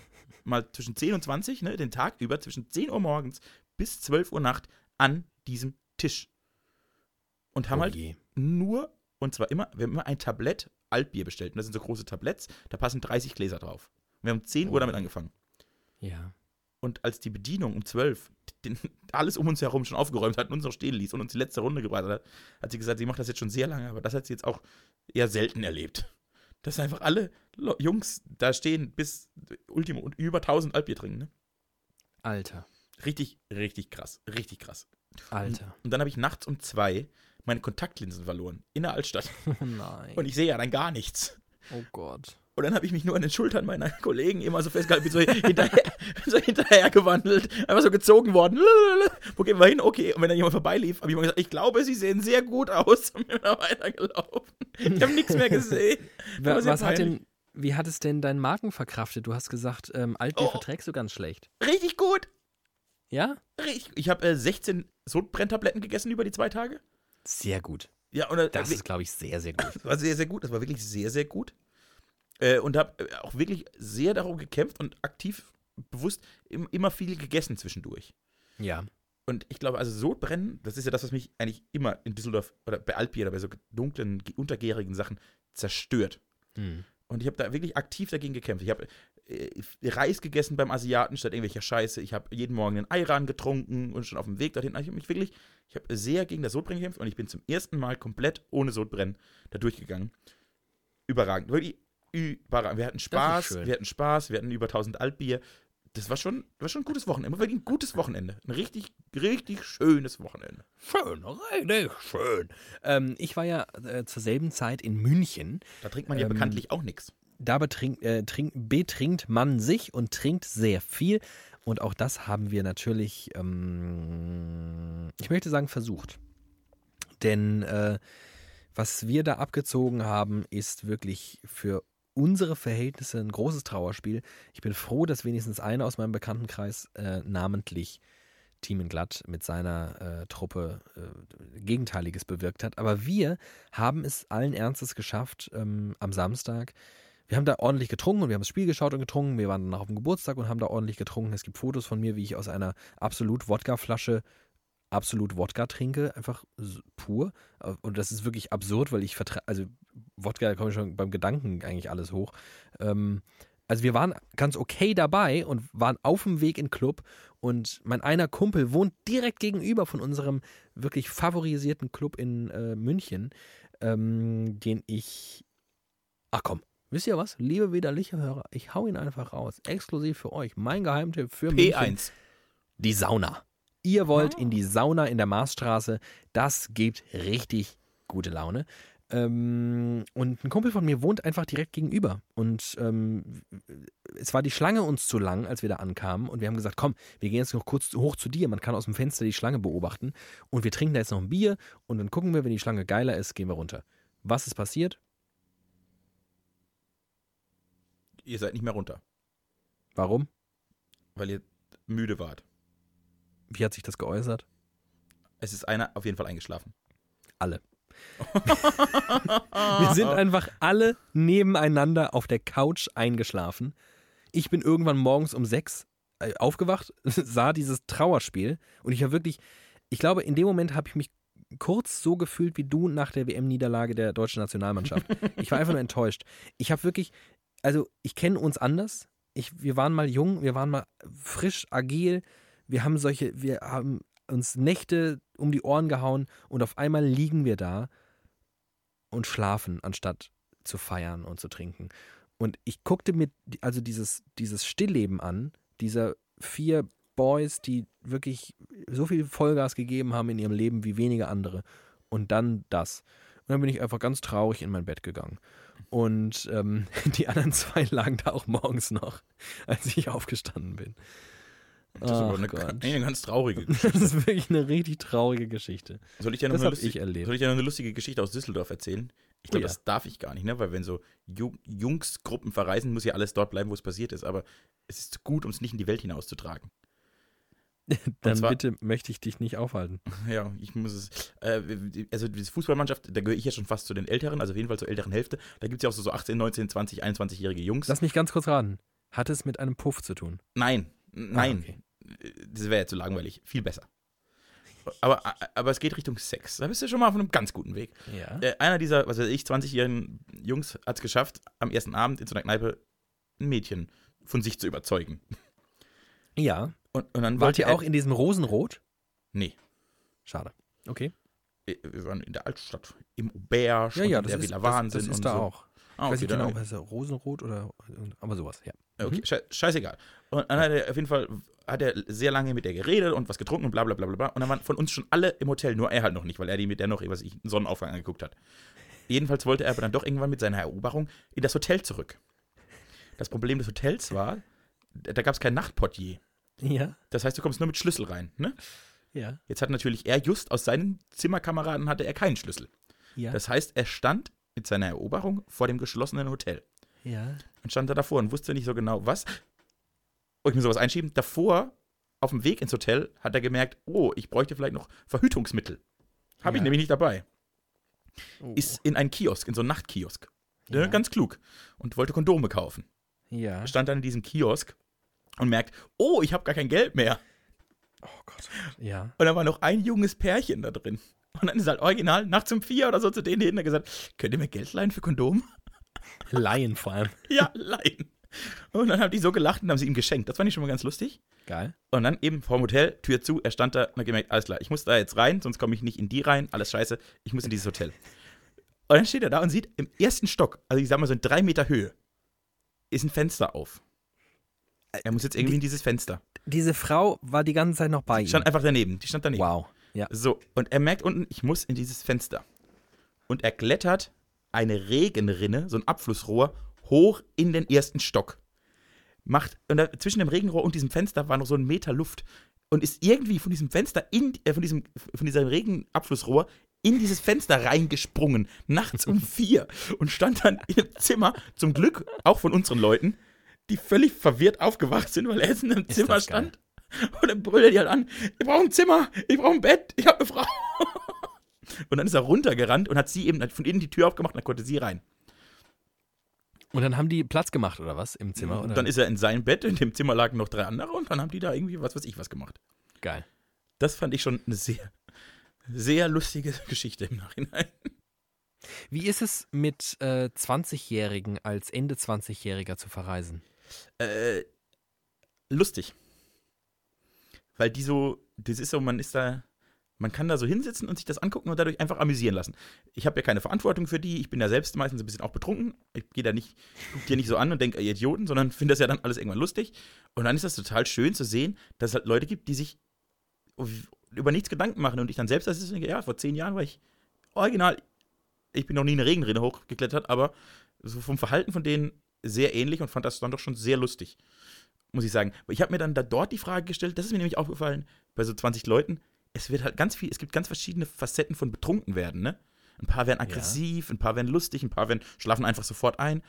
mal zwischen 10 und 20, ne, den Tag über, zwischen 10 Uhr morgens bis 12 Uhr Nacht an diesem Tisch. Und haben Oh halt nur, und zwar immer, wir haben immer ein Tablett Altbier bestellt. Und das sind so große Tabletts, da passen 30 Gläser drauf. Wir haben um 10 Uhr damit angefangen. Ja. Und als die Bedienung um 12 den, *laughs* alles um uns herum schon aufgeräumt hat und uns noch stehen ließ und uns die letzte Runde gebracht hat, hat sie gesagt, sie macht das jetzt schon sehr lange, aber das hat sie jetzt auch eher selten erlebt. Dass einfach alle Jungs da stehen bis Ultimo und über 1000 Altbier trinken. Ne? Alter. Richtig, richtig krass. Richtig krass. Alter. Und dann habe ich nachts um zwei meine Kontaktlinsen verloren in der Altstadt. Oh *laughs* nein. Und ich sehe ja dann gar nichts. oh Gott. Und dann habe ich mich nur an den Schultern meiner *laughs* Kollegen immer so festgehalten, bin so hinterher, *laughs* so hinterher gewandelt, einfach so gezogen worden. *laughs* Wo gehen wir hin? Okay. Und wenn dann jemand vorbeilief, habe ich immer gesagt, ich glaube, sie sehen sehr gut aus. Und bin dann weitergelaufen. Ich habe nichts mehr gesehen. Wa- war sehr Was hat denn, wie hat es denn dein Magen verkraftet? Du hast gesagt, ähm, Altbier Oh. verträgst du ganz schlecht. Richtig gut. Ja? Richtig. Ich habe äh, 16 Sodbrenntabletten gegessen über die zwei Tage. Sehr gut. Ja, und äh, Das ist, glaube ich, sehr, sehr gut. Das war sehr, sehr gut. Das war wirklich sehr, sehr gut. Äh, und habe auch wirklich sehr darum gekämpft und aktiv, bewusst im, immer viel gegessen zwischendurch. Ja. Und ich glaube, also Sodbrennen, das ist ja das, was mich eigentlich immer in Düsseldorf oder bei Altbier oder bei so dunklen, untergärigen Sachen zerstört. Hm. Und ich habe da wirklich aktiv dagegen gekämpft. Ich habe äh, Reis gegessen beim Asiaten statt irgendwelcher Scheiße. Ich habe jeden Morgen einen Ayran getrunken und schon auf dem Weg dorthin. Ich habe mich wirklich, ich habe sehr gegen das Sodbrennen gekämpft und ich bin zum ersten Mal komplett ohne Sodbrennen da durchgegangen. Überragend. Wirklich überragend. Wir hatten Spaß, wir hatten Spaß, wir hatten über 1000 Altbier. Das war schon, war schon ein gutes Wochenende. Wirklich ein gutes Wochenende. Ein richtig, richtig schönes Wochenende. Schön, richtig schön. Ähm, ich war ja äh, zur selben Zeit in München. Da trinkt man ja Ähm, bekanntlich auch nichts. Da betrink, äh, trink, betrinkt man sich und trinkt sehr viel. Und auch das haben wir natürlich, ähm, ich möchte sagen, versucht. Denn äh, was wir da abgezogen haben, ist wirklich für unsere Verhältnisse ein großes Trauerspiel. Ich bin froh, dass wenigstens einer aus meinem Bekanntenkreis, äh, namentlich Thiemenglatt mit seiner äh, Truppe, äh, Gegenteiliges bewirkt hat. Aber wir haben es allen Ernstes geschafft ähm, am Samstag. Wir haben da ordentlich getrunken und wir haben das Spiel geschaut und getrunken. Wir waren danach auf dem Geburtstag und haben da ordentlich getrunken. Es gibt Fotos von mir, wie ich aus einer absolut Wodka-Flasche absolut Wodka trinke, einfach pur. Und das ist wirklich absurd, weil ich vertrage, also Wodka, da komme ich schon beim Gedanken eigentlich alles hoch. Ähm, also wir waren ganz okay dabei und waren auf dem Weg in den Club und mein einer Kumpel wohnt direkt gegenüber von unserem wirklich favorisierten Club in äh, München, ähm, den ich. Ach komm, wisst ihr was? Liebe widerliche Hörer, ich hau ihn einfach raus. Exklusiv für euch. Mein Geheimtipp für München. P1. Die Sauna. Ihr wollt Ah. in die Sauna in der Marsstraße. Das gibt richtig gute Laune. Ähm, und ein Kumpel von mir wohnt einfach direkt gegenüber. Und ähm, es war die Schlange uns zu lang, als wir da ankamen. Und wir haben gesagt, komm, wir gehen jetzt noch kurz hoch zu dir. Man kann aus dem Fenster die Schlange beobachten. Und wir trinken da jetzt noch ein Bier. Und dann gucken wir, wenn die Schlange geiler ist, gehen wir runter. Was ist passiert? Ihr seid nicht mehr runter, Warum? weil ihr müde wart. Wie hat sich das geäußert? Es ist einer auf jeden Fall eingeschlafen. Alle. *laughs* Wir sind einfach alle nebeneinander auf der Couch eingeschlafen. Ich bin irgendwann morgens um sechs äh, aufgewacht, *laughs* sah dieses Trauerspiel und ich habe wirklich, ich glaube, in dem Moment habe ich mich kurz so gefühlt wie du nach der WM-Niederlage der deutschen Nationalmannschaft. Ich war einfach nur enttäuscht. Ich habe wirklich, also ich kenne uns anders. Ich, wir waren mal jung, wir waren mal frisch, agil. Wir haben solche, wir haben uns Nächte um die Ohren gehauen und auf einmal liegen wir da und schlafen, anstatt zu feiern und zu trinken. Und ich guckte mir also dieses, dieses Stillleben an, dieser vier Boys, die wirklich so viel Vollgas gegeben haben in ihrem Leben wie wenige andere. Und dann das. Und dann bin ich einfach ganz traurig in mein Bett gegangen. Und ähm, *laughs* die anderen zwei lagen da auch morgens noch, als ich aufgestanden bin. Das ist aber eine, *laughs* eine ganz traurige *laughs* Das ist wirklich eine richtig traurige Geschichte. Soll ich dir noch, eine, ich soll ich dir noch eine lustige Geschichte aus Düsseldorf erzählen? Ich Oh glaube, ja. das darf ich gar nicht, ne? Weil wenn so Ju Jungsgruppen verreisen, muss ja alles dort bleiben, wo es passiert ist. Aber es ist gut, um es nicht in die Welt hinauszutragen. *laughs* Dann zwar- bitte möchte ich dich nicht aufhalten. Ja, ich muss es. Äh, also, diese Fußballmannschaft, da gehöre ich ja schon fast zu den Älteren, also auf jeden Fall zur älteren Hälfte. Da gibt es ja auch so, so 18, 19, 20, 21-jährige Jungs. Lass mich ganz kurz raten. Hat es mit einem Puff zu tun? nein, nein. okay. Das wäre ja zu langweilig. Viel besser. Aber, aber es geht Richtung Sex. Da bist du schon mal auf einem ganz guten Weg. Ja. Äh, einer dieser, was weiß ich, 20-jährigen Jungs hat es geschafft, am ersten Abend in so einer Kneipe ein Mädchen von sich zu überzeugen. Ja. Und, und dann Wart ihr auch in diesem Rosenrot? Nee. Schade. Okay. Wir waren in der Altstadt, im Auberge, Ja, ja, das in der Villa das, Wahnsinn das ist und da so. auch. Ah, Ich weiß okay, nicht genau, was ist Rosenrot oder aber sowas, ja. Okay, Mhm. schei- scheißegal. Und dann hat er auf jeden Fall hat er sehr lange mit der geredet und was getrunken und bla bla bla bla bla. Und dann waren von uns schon alle im Hotel, nur er halt noch nicht, weil er die mit der noch, was ich, einen Sonnenaufgang angeguckt hat. Jedenfalls wollte er aber dann doch irgendwann mit seiner Eroberung in das Hotel zurück. Das Problem des Hotels war, da gab es kein Nachtportier. Ja. Das heißt, du kommst nur mit Schlüssel rein. Ne? Ja. Jetzt hat natürlich er just aus seinen Zimmerkameraden hatte er keinen Schlüssel. Ja. Das heißt, er stand mit seiner Eroberung vor dem geschlossenen Hotel. ja. und stand da davor und wusste nicht so genau, was. Oh, ich muss sowas einschieben. Davor, auf dem Weg ins Hotel, hat er gemerkt, oh, ich bräuchte vielleicht noch Verhütungsmittel. Habe ich Ja. nämlich nicht dabei. Oh. Ist in einen Kiosk, in so einen Nachtkiosk. Ne, Ja. Ganz klug. Und wollte Kondome kaufen. Ja. Stand dann in diesem Kiosk und merkt, oh, ich habe gar kein Geld mehr. Oh Gott. Ja. Und da war noch ein junges Pärchen da drin. Und dann ist halt original nachts um vier oder so zu denen hin und gesagt, könnt ihr mir Geld leihen für Kondom? Laien vor allem. *laughs* ja, leihen. Und dann haben die so gelacht und haben sie ihm geschenkt. Das fand ich schon mal ganz lustig. Geil. Und dann eben vorm Hotel, Tür zu, er stand da und hat gemerkt, alles klar, ich muss da jetzt rein, sonst komme ich nicht in die rein, alles scheiße, ich muss in dieses Hotel. Und dann steht er da und sieht im ersten Stock, also ich sag mal so in drei Meter Höhe, ist ein Fenster auf. Er muss jetzt irgendwie in dieses Fenster. Diese Frau war die ganze Zeit noch bei ihm. Stand einfach daneben, die stand daneben. wow. Ja. So, und er merkt unten, ich muss in dieses Fenster. Und er klettert eine Regenrinne, so ein Abflussrohr, hoch in den ersten Stock. Macht, und da, zwischen dem Regenrohr und diesem Fenster war noch so ein Meter Luft. Und ist irgendwie von diesem Fenster, in, äh, von, diesem, von diesem Regenabflussrohr in dieses Fenster reingesprungen, nachts um *laughs* vier. Und stand dann im Zimmer, zum Glück auch von unseren Leuten, die völlig verwirrt aufgewacht sind, weil er in einem Ist Zimmer stand. *laughs* Und dann brüllt er die halt an: Ich brauche ein Zimmer, ich brauche ein Bett, ich habe eine Frau. *laughs* Und dann ist er runtergerannt und hat sie eben von innen die Tür aufgemacht und dann konnte sie rein. Und dann haben die Platz gemacht oder was im Zimmer? Und Oder? dann ist er in sein Bett, in dem Zimmer lagen noch drei andere und dann haben die da irgendwie was weiß ich was gemacht. Geil. Das fand ich schon eine sehr, sehr lustige *laughs* Geschichte im Nachhinein. Wie ist es mit äh, 20-Jährigen als Ende 20-Jähriger zu verreisen? Äh, lustig. Weil die so, das ist so, man ist da, man kann da so hinsitzen und sich das angucken und dadurch einfach amüsieren lassen. Ich habe ja keine Verantwortung für die, ich bin ja selbst meistens ein bisschen auch betrunken. Ich gehe da nicht, guck dir nicht so an und denke, ihr Idioten, sondern finde das ja dann alles irgendwann lustig. Und dann ist das total schön zu sehen, dass es halt Leute gibt, die sich über nichts Gedanken machen und ich dann selbst, das ist, denke, ja, vor zehn Jahren war ich original, ich bin noch nie eine Regenrinne hochgeklettert, aber so vom Verhalten von denen sehr ähnlich und fand das dann doch schon sehr lustig muss ich sagen. Ich habe mir dann da dort die Frage gestellt, das ist mir nämlich aufgefallen, bei so 20 Leuten, es wird halt ganz viel, es gibt ganz verschiedene Facetten von betrunken werden, ne? Ein paar werden aggressiv, ein paar werden lustig, ein paar werden, schlafen einfach sofort ein.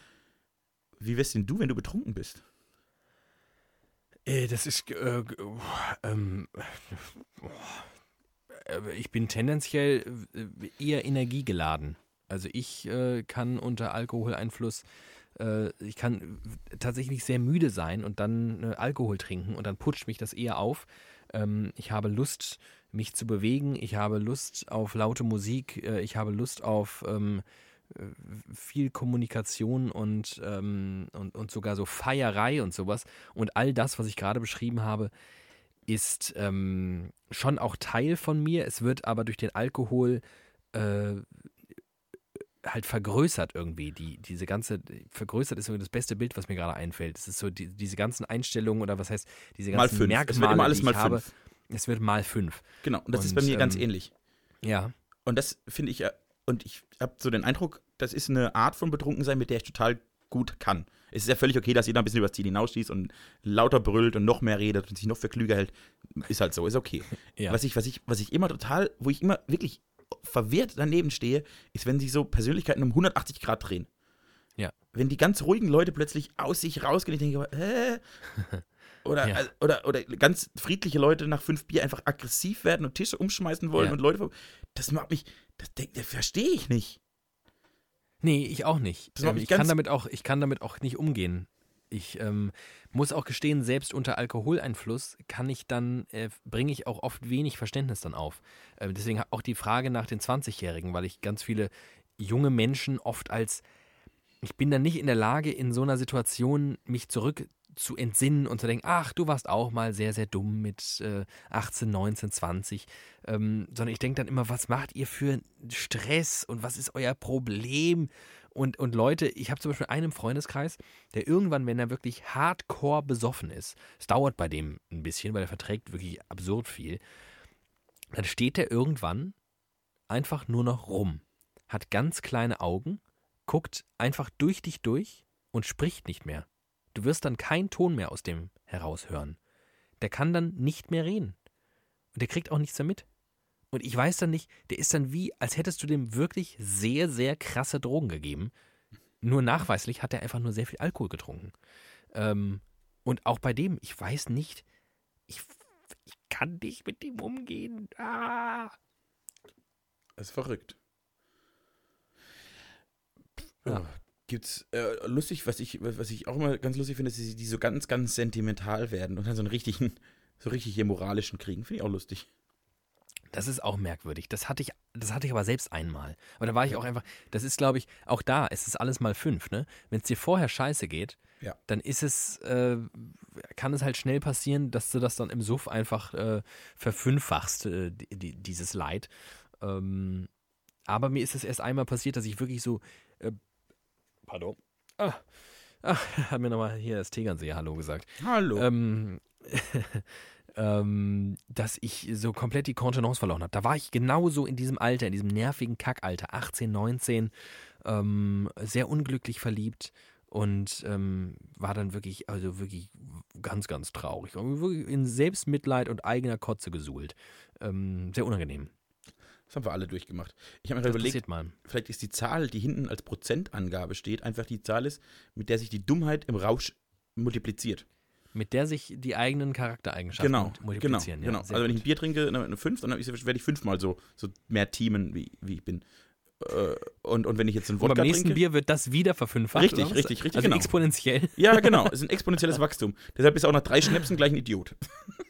Wie wärst denn du, wenn du betrunken bist? Äh, das ist. Äh, ähm, ich bin tendenziell eher energiegeladen. Also ich äh, kann unter Alkoholeinfluss, äh, ich kann tatsächlich sehr müde sein und dann äh, Alkohol trinken und dann putscht mich das eher auf. Ähm, ich habe Lust, mich zu bewegen, ich habe Lust auf laute Musik, äh, ich habe Lust auf ähm, äh, viel Kommunikation und, ähm, und, und sogar so Feierei und sowas. Und all das, was ich gerade beschrieben habe, ist ähm, schon auch Teil von mir. Es wird aber durch den Alkohol äh, halt vergrößert irgendwie. Die, diese ganze, vergrößert ist irgendwie das beste Bild, was mir gerade einfällt. Es ist so die, diese ganzen Einstellungen oder was heißt, diese Mal ganzen fünf. Merkmale, Es wird immer alles mal habe. fünf. Es wird mal fünf. Genau, und das ist Und, bei mir ganz ähm, ähnlich. Ja. Und das finde ich ja, und ich habe so den Eindruck, das ist eine Art von Betrunkensein, mit der ich total gut kann. Es ist ja völlig okay, dass jeder ein bisschen übers Ziel hinausschießt und lauter brüllt und noch mehr redet und sich noch für klüger hält. Ist halt so, ist okay. Ja. Was, ich, was, ich, was ich immer total, wo ich immer wirklich verwirrt daneben stehe, ist, wenn sich so Persönlichkeiten um 180 Grad drehen. Ja. Wenn die ganz ruhigen Leute plötzlich aus sich rausgehen, ich denke, hä? *laughs* Oder, Ja. äh, oder, oder ganz friedliche Leute nach fünf Bier einfach aggressiv werden und Tische umschmeißen wollen Ja. und Leute. Das macht mich, das, denk- das verstehe ich nicht. Nee, ich auch nicht. Das Ähm, ich, kann damit auch, ich kann damit auch nicht umgehen. Ich ähm, muss auch gestehen, selbst unter Alkoholeinfluss kann ich dann, äh, bringe ich auch oft wenig Verständnis dann auf. Ähm, deswegen auch die Frage nach den 20-Jährigen, weil ich ganz viele junge Menschen oft als, ich bin dann nicht in der Lage, in so einer Situation mich zurück zu entsinnen und zu denken, ach, du warst auch mal sehr, sehr dumm mit äh, 18, 19, 20. Ähm, sondern ich denke dann immer, was macht ihr für Stress und was ist euer Problem? Und, und Leute, ich habe zum Beispiel einen Freundeskreis, der irgendwann, wenn er wirklich hardcore besoffen ist, es dauert bei dem ein bisschen, weil er verträgt wirklich absurd viel, dann steht er irgendwann einfach nur noch rum, hat ganz kleine Augen, guckt einfach durch dich durch und spricht nicht mehr. Du wirst dann keinen Ton mehr aus dem heraushören. Der kann dann nicht mehr reden. Und der kriegt auch nichts damit. Und ich weiß dann nicht, der ist dann wie, als hättest du dem wirklich sehr, sehr krasse Drogen gegeben. Nur nachweislich hat er einfach nur sehr viel Alkohol getrunken. Ähm, und auch bei dem, ich weiß nicht, ich, ich kann nicht mit dem umgehen. Ah. Das ist verrückt. Ja. Ja. Gibt's äh, lustig, was ich, was ich auch immer ganz lustig finde, ist, dass die so ganz, ganz sentimental werden und dann so einen richtigen, so richtig hier moralischen kriegen. Finde ich auch lustig. Das ist auch merkwürdig. Das hatte ich, das hatte ich aber selbst einmal. Aber da war ich auch einfach, das ist, glaube ich, auch da, es ist alles mal fünf, ne? Wenn es dir vorher scheiße geht, Ja. dann ist es, äh, kann es halt schnell passieren, dass du das dann im Suff einfach äh, verfünffachst, äh, die, die, dieses Leid. Ähm, aber mir ist es erst einmal passiert, dass ich wirklich so, äh, pardon, ah, ah, *laughs* hat mir nochmal hier das Tegernseher Hallo gesagt. Hallo. Ähm, *laughs* ähm, dass ich so komplett die Kontenance verloren habe. Da war ich genauso in diesem Alter, in diesem nervigen Kackalter, 18, 19, ähm, sehr unglücklich verliebt und ähm, war dann wirklich, also wirklich ganz, ganz traurig. Und wirklich in Selbstmitleid und eigener Kotze gesuhlt. Ähm, sehr unangenehm. das haben wir alle durchgemacht. Ich habe mir Das überlegt, vielleicht ist die Zahl, die hinten als Prozentangabe steht, einfach die Zahl ist, mit der sich die Dummheit im Rausch multipliziert. Mit der sich die eigenen Charaktereigenschaften Genau, genau, multiplizieren. genau. Ja, sehr also wenn ich ein Bier trinke, eine, eine 5, dann werde ich fünfmal so, so mehr teamen, wie, wie ich bin. Äh, Und, und wenn ich jetzt Und Wodka beim nächsten trinke. Bier wird das wieder verfünffacht. Richtig, was? richtig, richtig, Also genau. exponentiell. Ja, genau. *laughs* Es ist ein exponentielles Wachstum. Deshalb ist auch nach drei Schnäpsen gleich ein Idiot.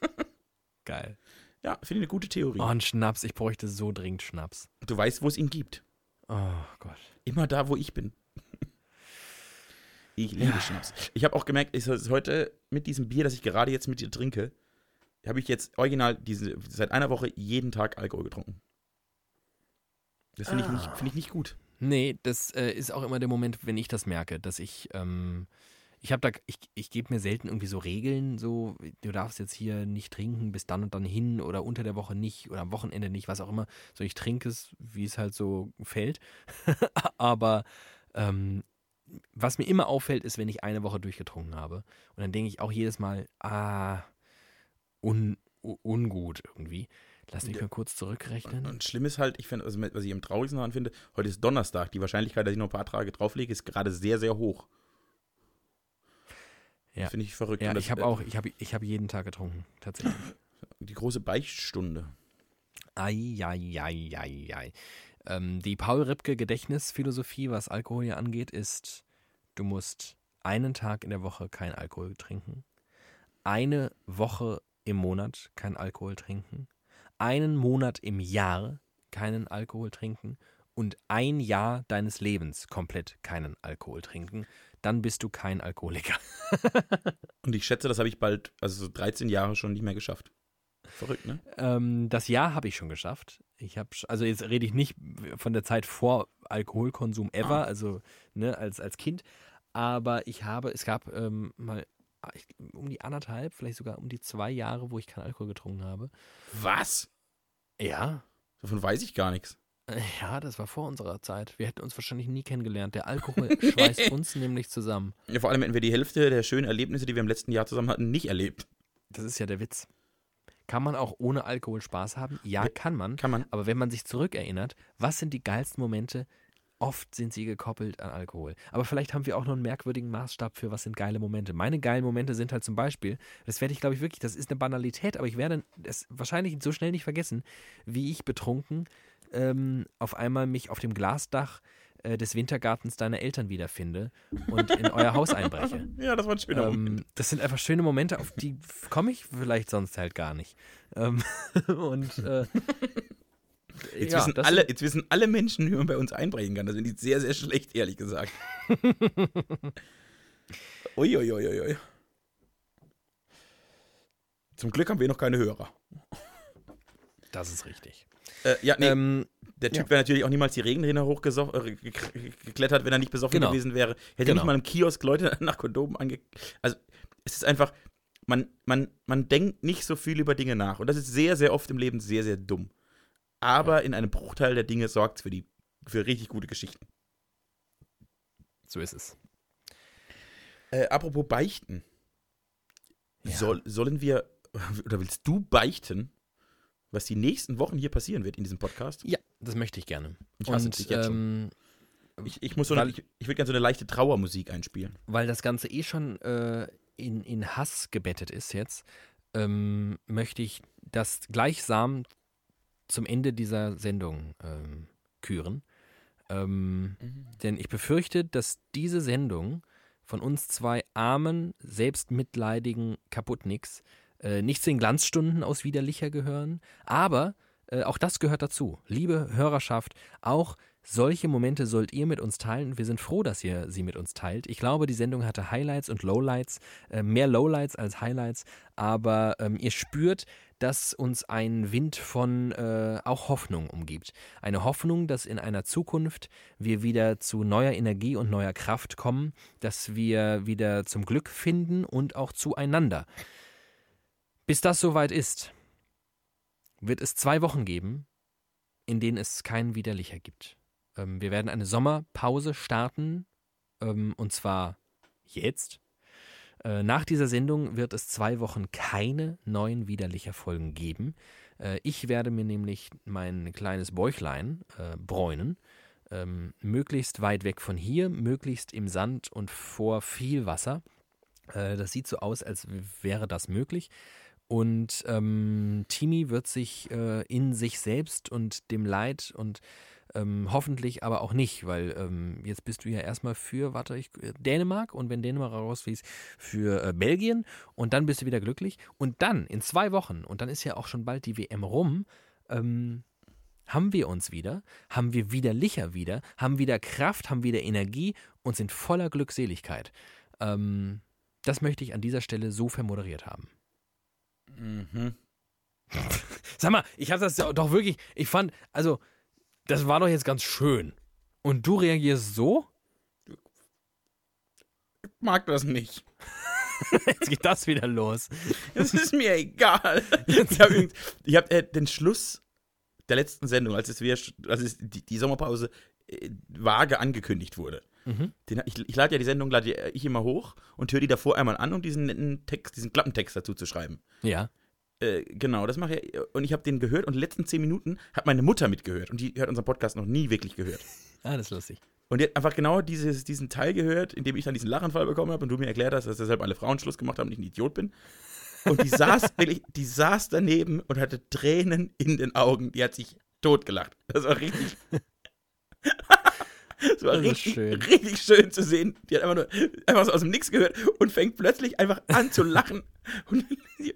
*laughs* Geil. Ja, finde ich eine gute Theorie. Oh, ein Schnaps. Ich bräuchte so dringend Schnaps. Du weißt, wo es ihn gibt. Oh Gott. Immer da, wo ich bin. Ich liebe Schnaps. Ich habe auch gemerkt, ich, heute mit diesem Bier, das ich gerade jetzt mit dir trinke, habe ich jetzt original diese, seit einer Woche jeden Tag Alkohol getrunken. Das finde ich, nicht- finde ich nicht gut. Nee, das äh, ist auch immer der Moment, wenn ich das merke, dass ich, ähm, ich habe da, ich, ich gebe mir selten irgendwie so Regeln, so, du darfst jetzt hier nicht trinken, bis dann und dann hin oder unter der Woche nicht oder am Wochenende nicht, was auch immer. So, ich trinke es, wie es halt so fällt. *laughs* Aber ähm, was mir immer auffällt, ist, wenn ich eine Woche durchgetrunken habe. Und dann denke ich auch jedes Mal, ah, un, ungut irgendwie. Lass mich mal kurz zurückrechnen. Und schlimm ist halt, ich finde, also was ich am traurigsten daran finde, heute ist Donnerstag. Die Wahrscheinlichkeit, dass ich noch ein paar Tage drauflege, ist gerade sehr, sehr hoch. Ja. Finde ich verrückt. Ja, Und das, ich habe äh, auch, ich habe ich hab jeden Tag getrunken, tatsächlich. *laughs* Die große Beichtstunde. Eieieiei. Ähm, die Paul-Ripke-Gedächtnisphilosophie, was Alkohol ja angeht, ist, du musst einen Tag in der Woche kein Alkohol trinken, eine Woche im Monat kein Alkohol trinken, einen Monat im Jahr keinen Alkohol trinken und ein Jahr deines Lebens komplett keinen Alkohol trinken. Dann bist du kein Alkoholiker. *laughs* Und ich schätze, das habe ich bald, also so 13 Jahre schon nicht mehr geschafft. Verrückt, ne? Ähm, das Jahr habe ich schon geschafft. Ich habe, also jetzt rede ich nicht von der Zeit vor Alkoholkonsum ever, Ah. also ne, als, als Kind. Aber ich habe, es gab ähm, mal ah, ich, um die anderthalb, vielleicht sogar um die zwei Jahre, wo ich keinen Alkohol getrunken habe. Was? Ja. Davon weiß ich gar nichts. Ja, das war vor unserer Zeit. Wir hätten uns wahrscheinlich nie kennengelernt. Der Alkohol *laughs* schweißt uns nämlich zusammen. Ja, vor allem hätten wir die Hälfte der schönen Erlebnisse, die wir im letzten Jahr zusammen hatten, nicht erlebt. Das ist ja der Witz. Kann man auch ohne Alkohol Spaß haben? Ja, kann man. Kann man. Aber wenn man sich zurückerinnert, was sind die geilsten Momente? Oft sind sie gekoppelt an Alkohol. Aber vielleicht haben wir auch noch einen merkwürdigen Maßstab für, was sind geile Momente. Meine geilen Momente sind halt zum Beispiel, das werde ich glaube ich wirklich, das ist eine Banalität, aber ich werde es wahrscheinlich so schnell nicht vergessen, wie ich betrunken ähm, auf einmal mich auf dem Glasdach äh, des Wintergartens deiner Eltern wiederfinde und in euer Haus einbreche. *laughs* Ja, das war ein schöner Moment. Ähm, das sind einfach schöne Momente, auf die komme ich vielleicht sonst halt gar nicht. Ähm, *laughs* und äh, *laughs* Jetzt, ja, wissen alle, jetzt wissen alle Menschen, wie man bei uns einbrechen kann. Das finde ich sehr, sehr schlecht, ehrlich gesagt. Uiuiuiui. Zum Glück haben wir noch keine Hörer. Das ist richtig. Äh, ja, nee, Ähm, der Typ ja. wäre natürlich auch niemals die Regenrinne hochgeklettert, wenn er nicht besoffen Genau. gewesen wäre. Hätte Genau. nicht mal im Kiosk Leute *laughs* nach Kondomen ange... Also, es ist einfach, man, man, man denkt nicht so viel über Dinge nach. Und das ist sehr, sehr oft im Leben sehr, sehr dumm. Aber in einem Bruchteil der Dinge sorgt es für, die- für richtig gute Geschichten. so ist es. Äh, apropos Beichten. Ja. Soll, sollen wir, *laughs* oder willst du beichten, was die nächsten Wochen hier passieren wird in diesem Podcast? Ja, das möchte ich gerne. Ich hasse Und dich jetzt ähm, Ich, ich, muss so eine, Weil- ich, ich würde gerne so eine leichte Trauermusik einspielen. weil das Ganze eh schon äh, in, in Hass gebettet ist jetzt, ähm, möchte ich das gleichsam zum Ende dieser Sendung ähm, küren. Ähm, Denn ich befürchte, dass diese Sendung von uns zwei armen, selbstmitleidigen Kaputtnicks äh, nicht zu den Glanzstunden aus Widerlicher gehören, aber äh, auch das gehört dazu. Liebe Hörerschaft, auch solche Momente sollt ihr mit uns teilen. Wir sind froh, dass ihr sie mit uns teilt. Ich glaube, die Sendung hatte Highlights und Lowlights, äh, mehr Lowlights als Highlights, aber ähm, ihr spürt, dass uns ein Wind von äh, auch Hoffnung umgibt. Eine Hoffnung, dass in einer Zukunft wir wieder zu neuer Energie und neuer Kraft kommen, dass wir wieder zum Glück finden und auch zueinander. Bis das soweit ist, wird es zwei Wochen geben, in denen es keinen Widerlicher gibt. Ähm, wir werden eine Sommerpause starten, ähm, und zwar jetzt. Äh, nach dieser Sendung wird es zwei Wochen keine neuen widerlicher Folgen geben. Äh, ich werde mir nämlich mein kleines Bäuchlein äh, bräunen, ähm, möglichst weit weg von hier, möglichst im Sand und vor viel Wasser. Äh, das sieht so aus, als wäre das möglich. Und ähm, Timi wird sich äh, in sich selbst und dem Leid und ähm, hoffentlich aber auch nicht, weil ähm, jetzt bist du ja erstmal für, warte, ich, äh, Dänemark und wenn Dänemark rausfließt, für äh, Belgien und dann bist du wieder glücklich. Und dann in zwei Wochen, und dann ist ja auch schon bald die WM rum, ähm, haben wir uns wieder, haben wir wieder Licher wieder, haben wieder Kraft, haben wieder Energie und sind voller Glückseligkeit. Ähm, das möchte ich an dieser Stelle so vermoderiert haben. Mhm. Sag mal, ich habe das doch wirklich, ich fand, also, das war doch jetzt ganz schön. Und du reagierst so? Ich mag das nicht. *laughs* Jetzt geht das wieder los. Es ist mir egal. Ich habe hab, äh, den Schluss der letzten Sendung, als es, wieder, als es die, die Sommerpause äh, vage angekündigt wurde. Mhm. Den, ich, ich lade ja die Sendung lade ich immer hoch und höre die davor einmal an, um diesen netten Text, diesen Klappentext dazu zu schreiben. Ja. Äh, genau, das mache ich. Und ich habe den gehört und die letzten zehn Minuten hat meine Mutter mitgehört und die hört unseren Podcast noch nie wirklich gehört. *laughs* Ah, das ist lustig. Und die hat einfach genau dieses, diesen Teil gehört, in dem ich dann diesen Lachanfall bekommen habe und du mir erklärt hast, dass deshalb alle Frauen Schluss gemacht haben und ich ein Idiot bin. Und die saß *laughs* wirklich, die saß daneben und hatte Tränen in den Augen. Die hat sich totgelacht. Das war richtig. *laughs* Das war richtig, schön. richtig schön zu sehen. Die hat einfach nur einfach so aus dem Nix gehört und fängt plötzlich einfach an zu lachen. *laughs* Und die,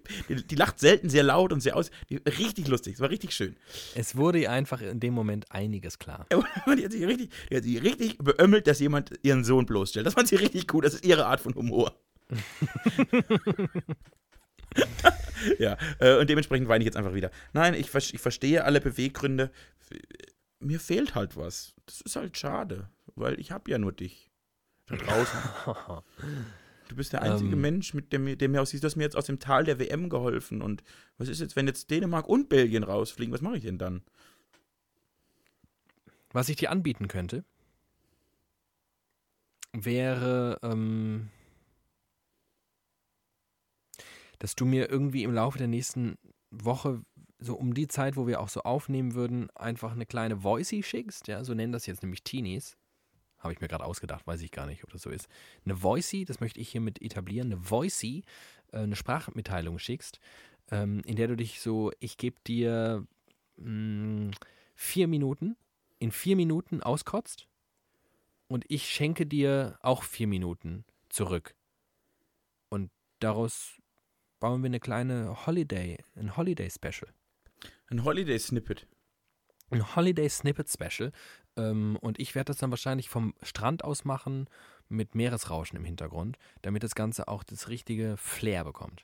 die lacht selten sehr laut und sehr aus. Die, richtig lustig. Es war richtig schön. Es wurde ihr einfach in dem Moment einiges klar. *laughs* Die hat sich richtig, die hat sich richtig beömmelt, dass jemand ihren Sohn bloßstellt. Das fand sie richtig gut. Das ist ihre Art von Humor. *laughs* ja, äh, und dementsprechend weine ich jetzt einfach wieder. Nein, ich, ich verstehe alle Beweggründe. Mir fehlt halt was. Das ist halt schade, weil ich habe ja nur dich da draußen. *laughs* Du bist der einzige Ähm. Mensch, mit dem, dem mir aus, du hast mir jetzt aus dem Tal der WM geholfen. Und was ist jetzt, wenn jetzt Dänemark und Belgien rausfliegen? Was mache ich denn dann? Was ich dir anbieten könnte, wäre, ähm, dass du mir irgendwie im Laufe der nächsten Woche, so um die Zeit, wo wir auch so aufnehmen würden, einfach eine kleine Voicey schickst. Ja, so nennen das jetzt nämlich Teenies. Habe ich mir gerade ausgedacht, weiß ich gar nicht, ob das so ist. Eine Voicey, das möchte ich hiermit etablieren, eine Voicey, äh, eine Sprachmitteilung schickst, ähm, in der du dich so, ich gebe dir mh, vier Minuten, in vier Minuten auskotzt und ich schenke dir auch vier Minuten zurück. Und daraus bauen wir eine kleine Holiday, ein Holiday Special. Ein Holiday-Snippet. Ein Holiday Snippet Special. Ähm, und ich werde das dann wahrscheinlich vom Strand aus machen mit Meeresrauschen im Hintergrund, damit das Ganze auch das richtige Flair bekommt.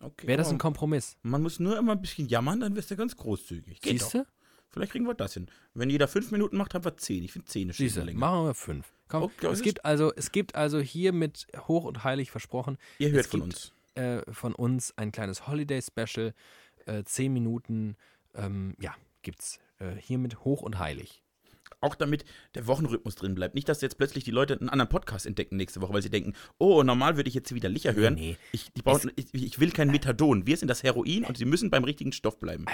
Okay. Wäre das ein Kompromiss? man muss nur immer ein bisschen jammern, dann wirst du ganz großzügig. Geht Siehst du? Vielleicht kriegen wir das hin. Wenn jeder fünf Minuten macht, haben wir zehn. Ich finde zehn ist schon länger. machen wir fünf. Komm, Okay, es, gibt also, es gibt also hiermit hoch und heilig versprochen, Ihr hört es von gibt- uns. äh, von uns ein kleines Holiday-Special. Äh, zehn Minuten, ähm, ja, gibt's äh, hiermit hoch und heilig. Auch damit der Wochenrhythmus drin bleibt. Nicht, dass jetzt plötzlich die Leute einen anderen Podcast entdecken nächste Woche, weil sie denken, oh, normal würde ich jetzt wieder Licher hören. Nee. Ich, die brauchen, ich, ich will kein Methadon. Wir sind das Heroin und sie müssen beim richtigen Stoff bleiben.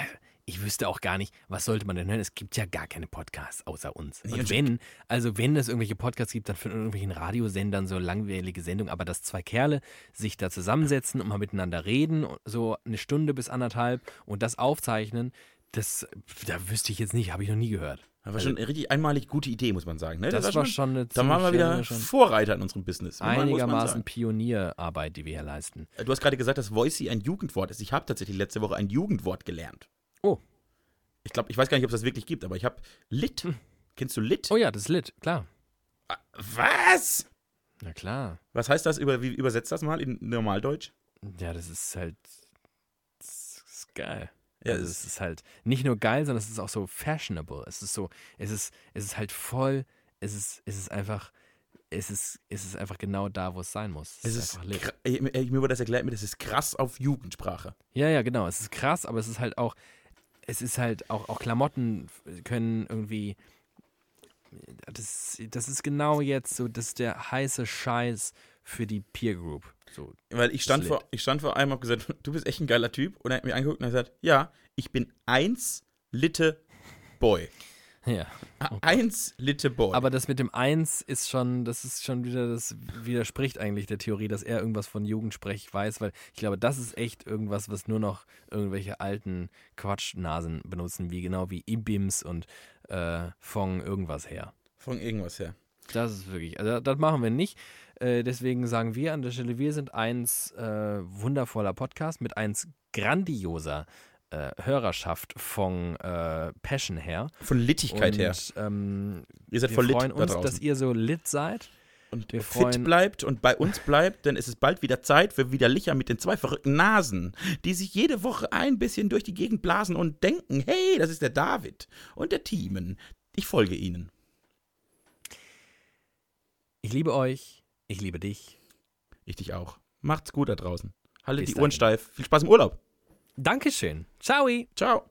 Ich wüsste auch gar nicht, was sollte man denn hören? Es gibt ja gar keine Podcasts außer uns. Nee, Und und- wenn, also wenn es irgendwelche Podcasts gibt, dann von irgendwelchen Radiosendern so langweilige Sendungen, aber dass zwei Kerle sich da zusammensetzen und mal miteinander reden, so eine Stunde bis anderthalb und das aufzeichnen, das, da wüsste ich jetzt nicht, habe ich noch nie gehört. Das war schon eine richtig einmalig gute Idee, muss man sagen. Ne? Das, war schon eine Da waren wir wieder schon Vorreiter in unserem Business. einigermaßen. Pionierarbeit, die wir hier leisten. Du hast gerade gesagt, dass Voicey ein Jugendwort ist. Ich habe tatsächlich letzte Woche ein Jugendwort gelernt. Oh. Ich glaube, ich weiß gar nicht, ob es das wirklich gibt, aber ich habe Lit. Kennst du Lit? Oh ja, das ist lit, klar. Was? Na klar. Was heißt das? Über, wie übersetzt das mal in Normaldeutsch? Ja, das ist halt. Das ist geil. Ja, also es es ist halt nicht nur geil, sondern es ist auch so fashionable. Es ist so, es ist, es ist halt voll, es ist, es ist einfach, es ist, es ist einfach genau da, wo es sein muss. Es ist einfach lit. kra- ich, ich, mir wurde das erklärt, mir das ist krass auf Jugendsprache. Ja, ja, genau. Es ist krass, aber es ist halt auch, es ist halt auch, auch Klamotten können irgendwie. Das, das ist genau jetzt so, das ist der heiße Scheiß für die Peer Group. So, Weil ich stand, vor, ich stand vor einem und habe gesagt, *laughs* du bist echt ein geiler Typ. Und er hat mir angeguckt und hat gesagt, ja, ich bin eins Litte Boy. Ja. Eins Litte Boy. Aber das mit dem Eins ist schon, das ist schon wieder, das widerspricht eigentlich der Theorie, dass er irgendwas von Jugendsprech weiß, weil ich glaube, das ist echt irgendwas, was nur noch irgendwelche alten Quatschnasen benutzen, wie genau wie Ibims und äh, von irgendwas her. Von irgendwas her. Das ist wirklich, also das machen wir nicht. Äh, deswegen sagen wir an der Stelle, wir sind eins äh, wundervoller Podcast mit eins grandioser äh, Hörerschaft von äh, Passion her. Von Littigkeit Und, her. Ähm, Ihr seid wir voll lit freuen da uns, draußen. dass ihr so lit seid. und wir fit freuen- bleibt und bei uns bleibt, denn es ist bald wieder Zeit für wieder Licher mit den zwei verrückten Nasen, die sich jede Woche ein bisschen durch die Gegend blasen und denken, hey, das ist der David und der Thiemen. Ich folge ihnen. Ich liebe euch. Ich liebe dich. Ich dich auch. Macht's gut da draußen. Haltet Bis die Ohren dahin. steif. Viel Spaß im Urlaub. Dankeschön. Ciao. Ciao.